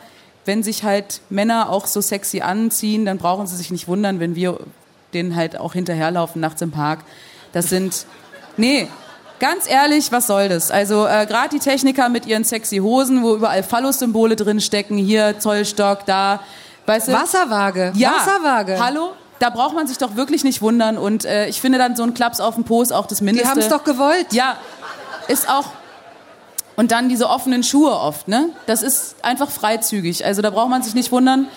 wenn sich halt Männer auch so sexy anziehen, dann brauchen sie sich nicht wundern, wenn wir denen halt auch hinterherlaufen nachts im Park. Das sind, nee, ganz ehrlich, was soll das? Also äh, gerade die Techniker mit ihren sexy Hosen, wo überall Phallus-Symbole drin stecken, hier Zollstock, da, weißt du? Wasserwaage. Ja, Wasserwaage. hallo? Da braucht man sich doch wirklich nicht wundern und äh, ich finde dann so ein Klaps auf den Po ist auch das Die Mindeste. haben es doch gewollt. Ja, ist auch. Und dann diese offenen Schuhe oft, ne? Das ist einfach freizügig. Also da braucht man sich nicht wundern.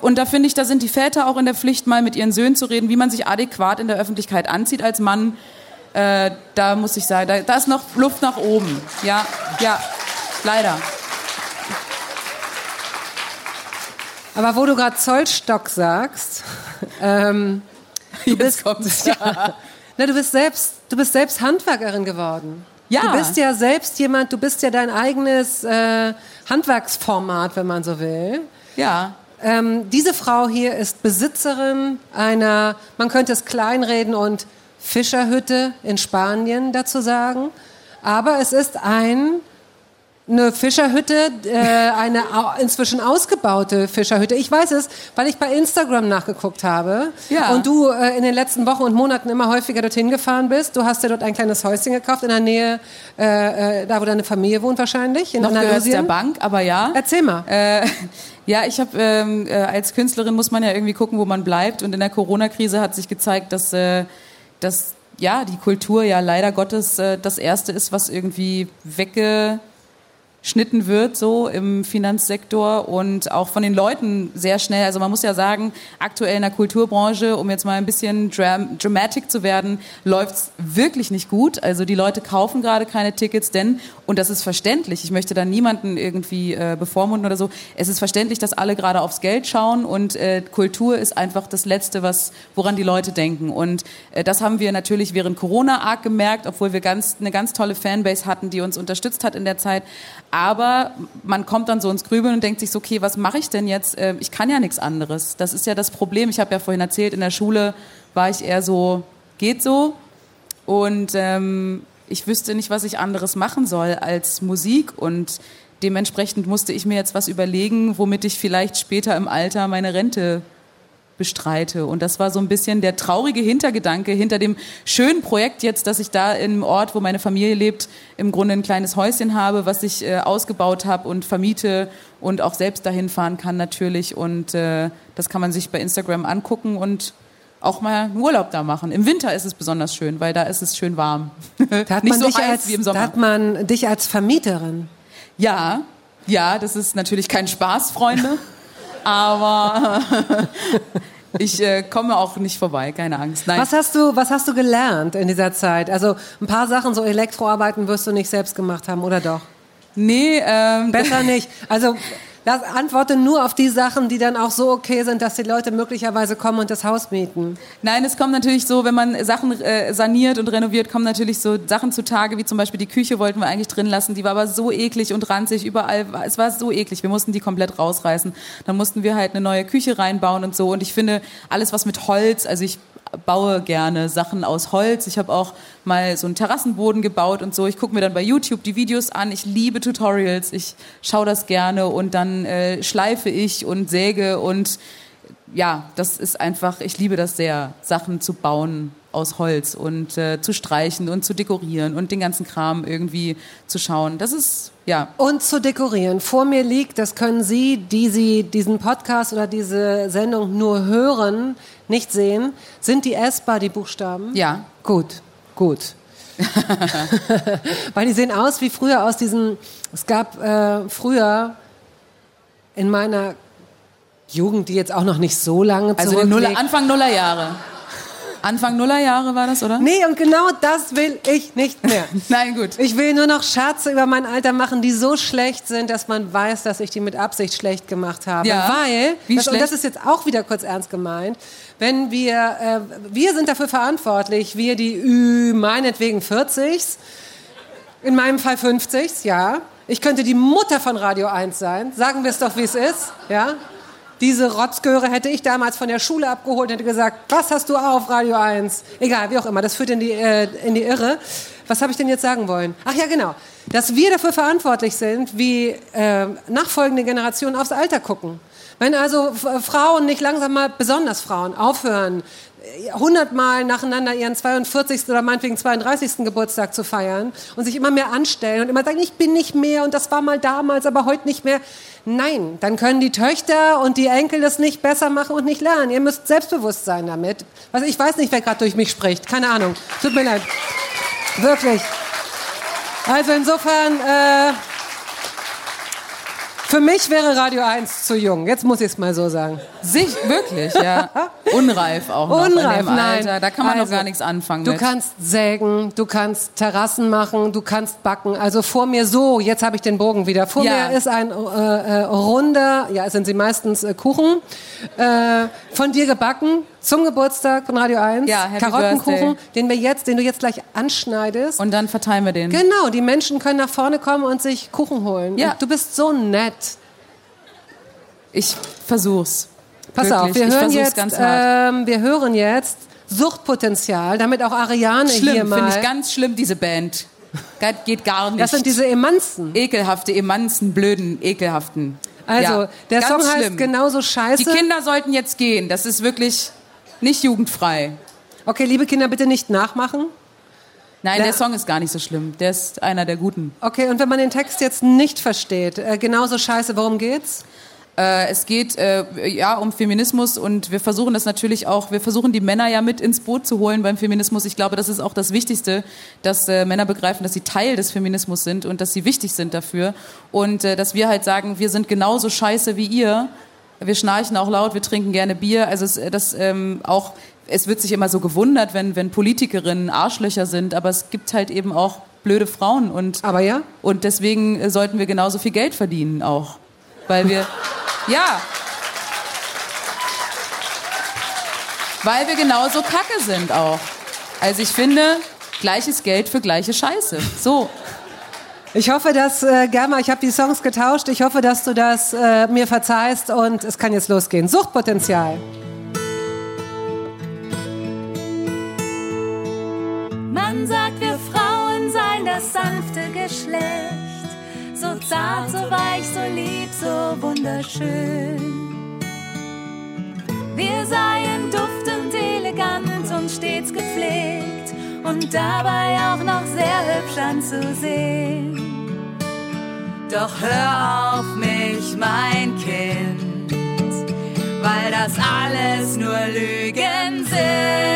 Und da finde ich, da sind die Väter auch in der Pflicht, mal mit ihren Söhnen zu reden, wie man sich adäquat in der Öffentlichkeit anzieht als Mann. Äh, da muss ich sagen, da, da ist noch Luft nach oben. Ja, ja, leider. Aber wo du gerade Zollstock sagst, ähm, du bist, ja, na, du bist selbst, du bist selbst Handwerkerin geworden. Ja. Du bist ja selbst jemand, du bist ja dein eigenes äh, Handwerksformat, wenn man so will. Ja. Ähm, diese Frau hier ist Besitzerin einer, man könnte es kleinreden und Fischerhütte in Spanien dazu sagen. Aber es ist ein eine Fischerhütte, äh, eine inzwischen ausgebaute Fischerhütte. Ich weiß es, weil ich bei Instagram nachgeguckt habe Ja. und du äh, in den letzten Wochen und Monaten immer häufiger dorthin gefahren bist. Du hast dir dort ein kleines Häuschen gekauft in der Nähe, äh, äh, da wo deine Familie wohnt wahrscheinlich, in Noch gehört der Andalusien. Bank, aber ja. Erzähl mal. Äh, ja, ich habe ähm, äh, als Künstlerin muss man ja irgendwie gucken, wo man bleibt. Und in der Corona-Krise hat sich gezeigt, dass, äh, dass ja die Kultur ja leider Gottes äh, das erste ist, was irgendwie wegge geschnitten wird so im Finanzsektor und auch von den Leuten sehr schnell. Also man muss ja sagen, aktuell in der Kulturbranche, um jetzt mal ein bisschen dram dramatic zu werden, läuft's wirklich nicht gut. Also die Leute kaufen gerade keine Tickets, denn, und das ist verständlich, ich möchte da niemanden irgendwie äh, bevormunden oder so, es ist verständlich, dass alle gerade aufs Geld schauen und äh, Kultur ist einfach das Letzte, was, woran die Leute denken. Und äh, das haben wir natürlich während Corona arg gemerkt, obwohl wir ganz, eine ganz tolle Fanbase hatten, die uns unterstützt hat in der Zeit. Aber man kommt dann so ins Grübeln und denkt sich so, okay, was mache ich denn jetzt? Äh, Ich kann ja nichts anderes. Das ist ja das Problem. Ich habe ja vorhin erzählt, in der Schule war ich eher so, geht so. Und ähm, ich wüsste nicht, was ich anderes machen soll als Musik. Und dementsprechend musste ich mir jetzt was überlegen, womit ich vielleicht später im Alter meine Rente bestreite. Und das war so ein bisschen der traurige Hintergedanke hinter dem schönen Projekt jetzt, dass ich da im Ort, wo meine Familie lebt, im Grunde ein kleines Häuschen habe, was ich äh, ausgebaut habe und vermiete und auch selbst dahin fahren kann natürlich. Und äh, das kann man sich bei Instagram angucken und auch mal einen Urlaub da machen. Im Winter ist es besonders schön, weil da ist es schön warm. Da hat Nicht man so dich als, wie im Da Sommer. hat man dich als Vermieterin. Ja, ja, das ist natürlich kein Spaß, Freunde. Aber ich äh, komme auch nicht vorbei, keine Angst. Nein. Was hast du, was hast du gelernt in dieser Zeit? Also ein paar Sachen, so Elektroarbeiten wirst du nicht selbst gemacht haben, oder doch? Nee, ähm, Besser nicht. Also das, antworte nur auf die Sachen, die dann auch so okay sind, dass die Leute möglicherweise kommen und das Haus mieten. Nein, es kommt natürlich so, wenn man Sachen äh, saniert und renoviert, kommen natürlich so Sachen zutage, wie zum Beispiel die Küche wollten wir eigentlich drin lassen, die war aber so eklig und ranzig, überall, war- es war so eklig, wir mussten die komplett rausreißen. Dann mussten wir halt eine neue Küche reinbauen und so und ich finde, alles was mit Holz, also ich baue gerne Sachen aus Holz. Ich habe auch mal so einen Terrassenboden gebaut und so. Ich gucke mir dann bei YouTube die Videos an. Ich liebe Tutorials. Ich schaue das gerne und dann äh, schleife ich und säge und ja, das ist einfach, ich liebe das sehr, Sachen zu bauen aus Holz und äh, zu streichen und zu dekorieren und den ganzen Kram irgendwie zu schauen. Das ist, ja. Und zu dekorieren. Vor mir liegt, das können Sie, die Sie diesen Podcast oder diese Sendung nur hören, nicht sehen, sind die essbar, die Buchstaben? Ja. Gut, gut. Weil die sehen aus wie früher aus diesen, es gab äh, früher in meiner Jugend, die jetzt auch noch nicht so lange Also in Nuller. Anfang Nullerjahre. Anfang Nullerjahre war das, oder? Nee, und genau das will ich nicht mehr. Nein, gut. Ich will nur noch Scherze über mein Alter machen, die so schlecht sind, dass man weiß, dass ich die mit Absicht schlecht gemacht habe. Ja. Weil, Wie das, und das ist jetzt auch wieder kurz ernst gemeint, wenn wir, äh, wir sind dafür verantwortlich, wir die Ü, meinetwegen 40s, in meinem Fall 50s, ja. Ich könnte die Mutter von Radio 1 sein, sagen wir es doch, wie es ist, ja. Diese Rotzgöre hätte ich damals von der Schule abgeholt und hätte gesagt, was hast du auf Radio 1? Egal, wie auch immer, das führt in die, äh, in die Irre. Was habe ich denn jetzt sagen wollen? Ach ja, genau. Dass wir dafür verantwortlich sind, wie äh, nachfolgende Generationen aufs Alter gucken. Wenn also Frauen nicht langsam mal, besonders Frauen, aufhören, hundertmal nacheinander ihren 42. oder meinetwegen 32. Geburtstag zu feiern und sich immer mehr anstellen und immer sagen, ich bin nicht mehr und das war mal damals, aber heute nicht mehr. Nein, dann können die Töchter und die Enkel das nicht besser machen und nicht lernen. Ihr müsst selbstbewusst sein damit. Also ich weiß nicht, wer gerade durch mich spricht. Keine Ahnung. Tut mir leid. Wirklich. Also insofern, äh, für mich wäre Radio 1 zu jung. Jetzt muss ich es mal so sagen. Sich, wirklich, ja. Unreif auch noch Unreif, nein. Alter. Da kann man Also, doch gar nichts anfangen Du mit. kannst sägen, du kannst Terrassen machen, du kannst backen. Also vor mir so, jetzt habe ich den Bogen wieder. Vor Ja. mir ist ein äh, äh, runder, ja, sind sie meistens äh, Kuchen, äh, von dir gebacken zum Geburtstag von Radio 1. Ja, Karottenkuchen, Birthday. den wir jetzt, den du jetzt gleich anschneidest. Und dann verteilen wir den. Genau, die Menschen können nach vorne kommen und sich Kuchen holen. Ja. Und du bist so nett. Ich versuch's. Pass Wirklich. auf, wir hören, jetzt, ähm, wir hören jetzt Suchtpotenzial, damit auch Ariane hier Schlimm, mal... finde ich ganz schlimm, diese Band. Geht- gar nicht. Das sind diese Emanzen. ekelhafte, emanzen, blöden, ekelhaften. Also, Ja, der Song heißt schlimm. genauso scheiße. Die Kinder sollten jetzt gehen. Das ist wirklich nicht jugendfrei. Okay, liebe Kinder, bitte nicht nachmachen. Nein, Ja. der Song ist gar nicht so schlimm. Der ist einer der guten. Okay, und wenn man den Text jetzt nicht versteht, äh, genauso scheiße, worum geht's? Äh, es geht äh, ja um Feminismus und wir versuchen das natürlich auch, wir versuchen die Männer ja mit ins Boot zu holen beim Feminismus. Ich glaube, das ist auch das Wichtigste, dass äh, Männer begreifen, dass sie Teil des Feminismus sind und dass sie wichtig sind dafür und äh, dass wir halt sagen, wir sind genauso scheiße wie ihr. Wir schnarchen auch laut, wir trinken gerne Bier. Also es, das ähm, auch, es wird sich immer so gewundert, wenn wenn Politikerinnen Arschlöcher sind, aber es gibt halt eben auch blöde Frauen und Aber ja? und deswegen äh, sollten wir genauso viel Geld verdienen auch. Weil wir, ja. Weil wir genauso kacke sind auch. Also ich finde, gleiches Geld für gleiche Scheiße. So. Ich hoffe, dass, äh, Germa, ich habe die Songs getauscht. Ich hoffe, dass du das äh, mir verzeihst und es kann jetzt losgehen. Suchtpotenzial. Man sagt, wir Frauen seien das sanfte Geschlecht. So zart, so weich, so lieb, so wunderschön. Wir seien duftend, elegant und stets gepflegt und dabei auch noch sehr hübsch anzusehen. Doch hör auf mich, mein Kind, weil das alles nur Lügen sind.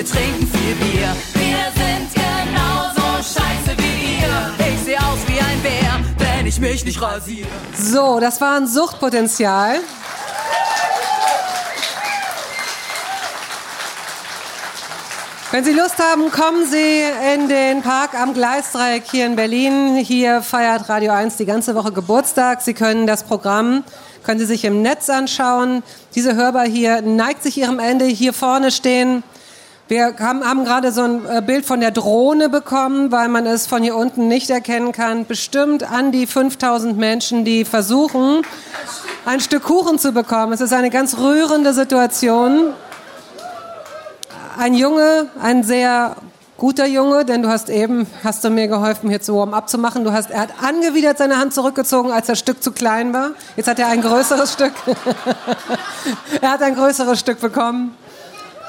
Wir trinken viel Bier. Wir sind genauso scheiße wie ihr. Ich seh aus wie ein Bär, wenn ich mich nicht rasiere. So, das war ein Suchtpotenzial. Wenn Sie Lust haben, kommen Sie in den Park am Gleisdreieck hier in Berlin. Hier feiert Radio 1 die ganze Woche Geburtstag. Sie können das Programm, können Sie sich im Netz anschauen. Diese Hörbar hier neigt sich ihrem Ende. Hier vorne stehen wir haben, haben gerade so ein äh, Bild von der Drohne bekommen, weil man es von hier unten nicht erkennen kann. Bestimmt an die 5000 Menschen, die versuchen, ein Stück Kuchen zu bekommen. Es ist eine ganz rührende Situation. Ein Junge, ein sehr guter Junge, denn du hast eben, hast du mir geholfen, hier zu Warm-up zu machen. Du hast, er hat angewidert seine Hand zurückgezogen, als das Stück zu klein war. Jetzt hat er ein größeres Stück. er hat ein größeres Stück bekommen.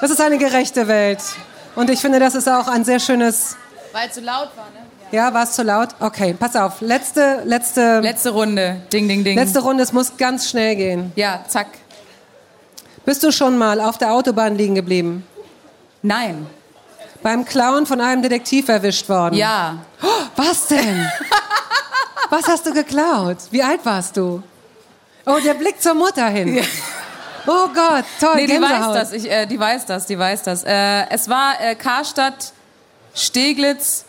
Das ist eine gerechte Welt. Und ich finde, das ist auch ein sehr schönes. Weil es zu laut war, ne? Ja, war es zu laut? Okay, pass auf. Letzte, letzte, Letzte Runde. Ding, ding, ding. letzte Runde. Es muss ganz schnell gehen. Ja, zack. Bist du schon mal auf der Autobahn liegen geblieben? Nein. Beim Clown von einem Detektiv erwischt worden? Ja. Oh, was denn? was hast du geklaut? Wie alt warst du? Oh, der Blick zur Mutter hin. Oh Gott, toll, Nee, die Gänsehaut. weiß das. Ich, äh, die weiß das, die weiß das. Äh, es war äh, Karstadt, Steglitz.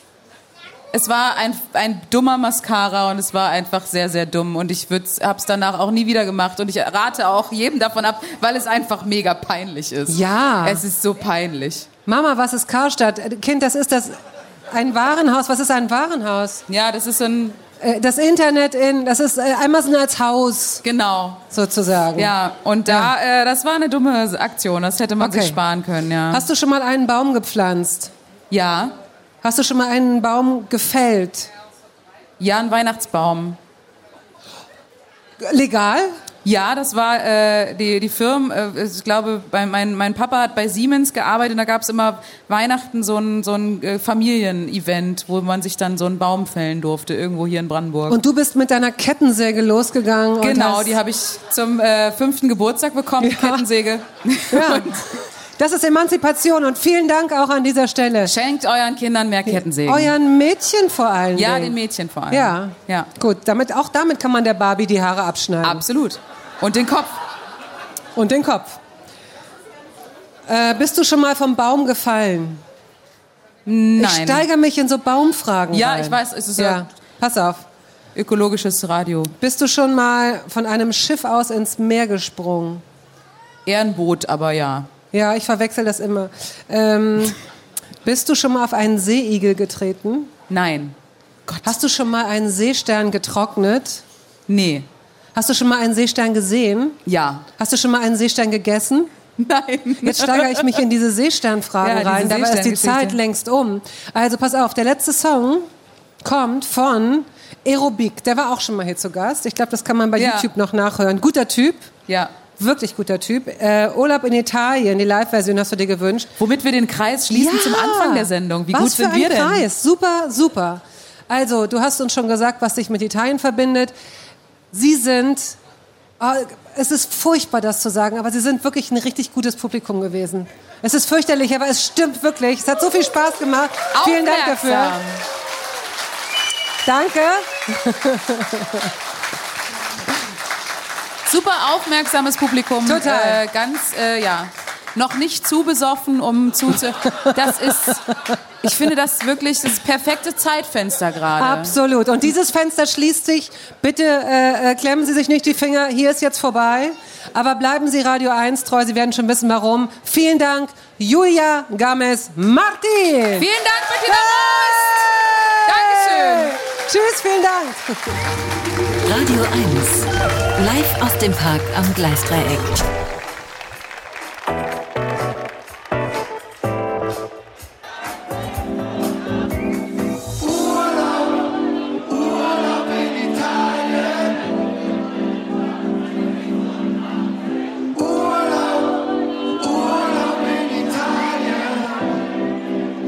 Es war ein, ein dummer Mascara und es war einfach sehr, sehr dumm. Und ich habe es danach auch nie wieder gemacht. Und ich rate auch jedem davon ab, weil es einfach mega peinlich ist. Ja. Es ist so peinlich. Mama, was ist Karstadt? Äh, Kind, das ist das ein Warenhaus. Was ist ein Warenhaus? Ja, das ist so ein Das Internet in, das ist äh, Amazon als Haus genau. sozusagen. Ja, und da, Äh, das war eine dumme Aktion. Das hätte man Okay. sich sparen können, ja. Hast du schon mal einen Baum gepflanzt? ja, Hast du schon mal einen Baum gefällt? ja, ein Weihnachtsbaum. Legal? Ja, das war äh, die, die Firmen, äh, ich glaube, bei, mein, mein Papa hat bei Siemens gearbeitet und da gab es immer Weihnachten so ein, so ein äh, Familienevent, wo man sich dann so einen Baum fällen durfte, irgendwo hier in Brandenburg. Und du bist mit deiner Kettensäge losgegangen. genau, die habe ich zum äh, fünften Geburtstag bekommen, Ja. Kettensäge. Ja. Das ist Emanzipation und vielen Dank auch an dieser Stelle. Schenkt euren Kindern mehr Kettensägen. Euren Mädchen vor allem. ja, den Mädchen vor allem. Ja. Ja, Gut, damit, auch damit kann man der Barbie die Haare abschneiden. absolut. Und den Kopf. Und den Kopf. Äh, bist du schon mal vom Baum gefallen? Nein. Ich steigere mich in so Baumfragen Ja, rein. ich weiß, es ist ja. ja Pass auf. ökologisches Radio. Bist du schon mal von einem Schiff aus ins Meer gesprungen? Eher ein Boot, aber ja. Ja, ich verwechsel das immer. Ähm, bist du schon mal auf einen Seeigel getreten? Nein. Hast du schon mal einen Seestern getrocknet? Nee. Hast du schon mal einen Seestern gesehen? Ja. Hast du schon mal einen Seestern gegessen? Nein. Jetzt steigere ich mich in diese Seesternfragen Ja, diese rein. Dabei ist die. Zeit längst um. Also pass auf, der letzte Song kommt von Aerobik. Der war auch schon mal hier zu Gast. Ich glaube, das kann man bei Ja. YouTube noch nachhören. Guter Typ. Ja. Wirklich guter Typ. Äh, Urlaub in Italien, die Live-Version hast du dir gewünscht. Womit wir den Kreis schließen zum Anfang der Sendung. Wie was gut für sind ein wir denn? Kreis. Super, super. Also, du hast uns schon gesagt, was dich mit Italien verbindet. Sie sind, ah, es ist furchtbar, das zu sagen, aber sie sind wirklich ein richtig gutes Publikum gewesen. Es ist fürchterlich, aber es stimmt wirklich. Es hat so viel Spaß gemacht. Vielen Dank dafür. Aufmerksam. Danke. Super aufmerksames Publikum. Total. Äh, ganz, äh, ja. Noch nicht zu besoffen, um zuzu. Das ist, ich finde das wirklich das perfekte Zeitfenster gerade. Absolut. Und dieses Fenster schließt sich. Bitte äh, äh, klemmen Sie sich nicht die Finger. Hier ist jetzt vorbei. Aber bleiben Sie Radio 1 treu. Sie werden schon wissen, warum. Vielen Dank, Julia Games Martin. Vielen Dank, Bettina Rost. Dankeschön. Tschüss, vielen Dank. Radio 1. Live aus dem Park am Gleisdreieck.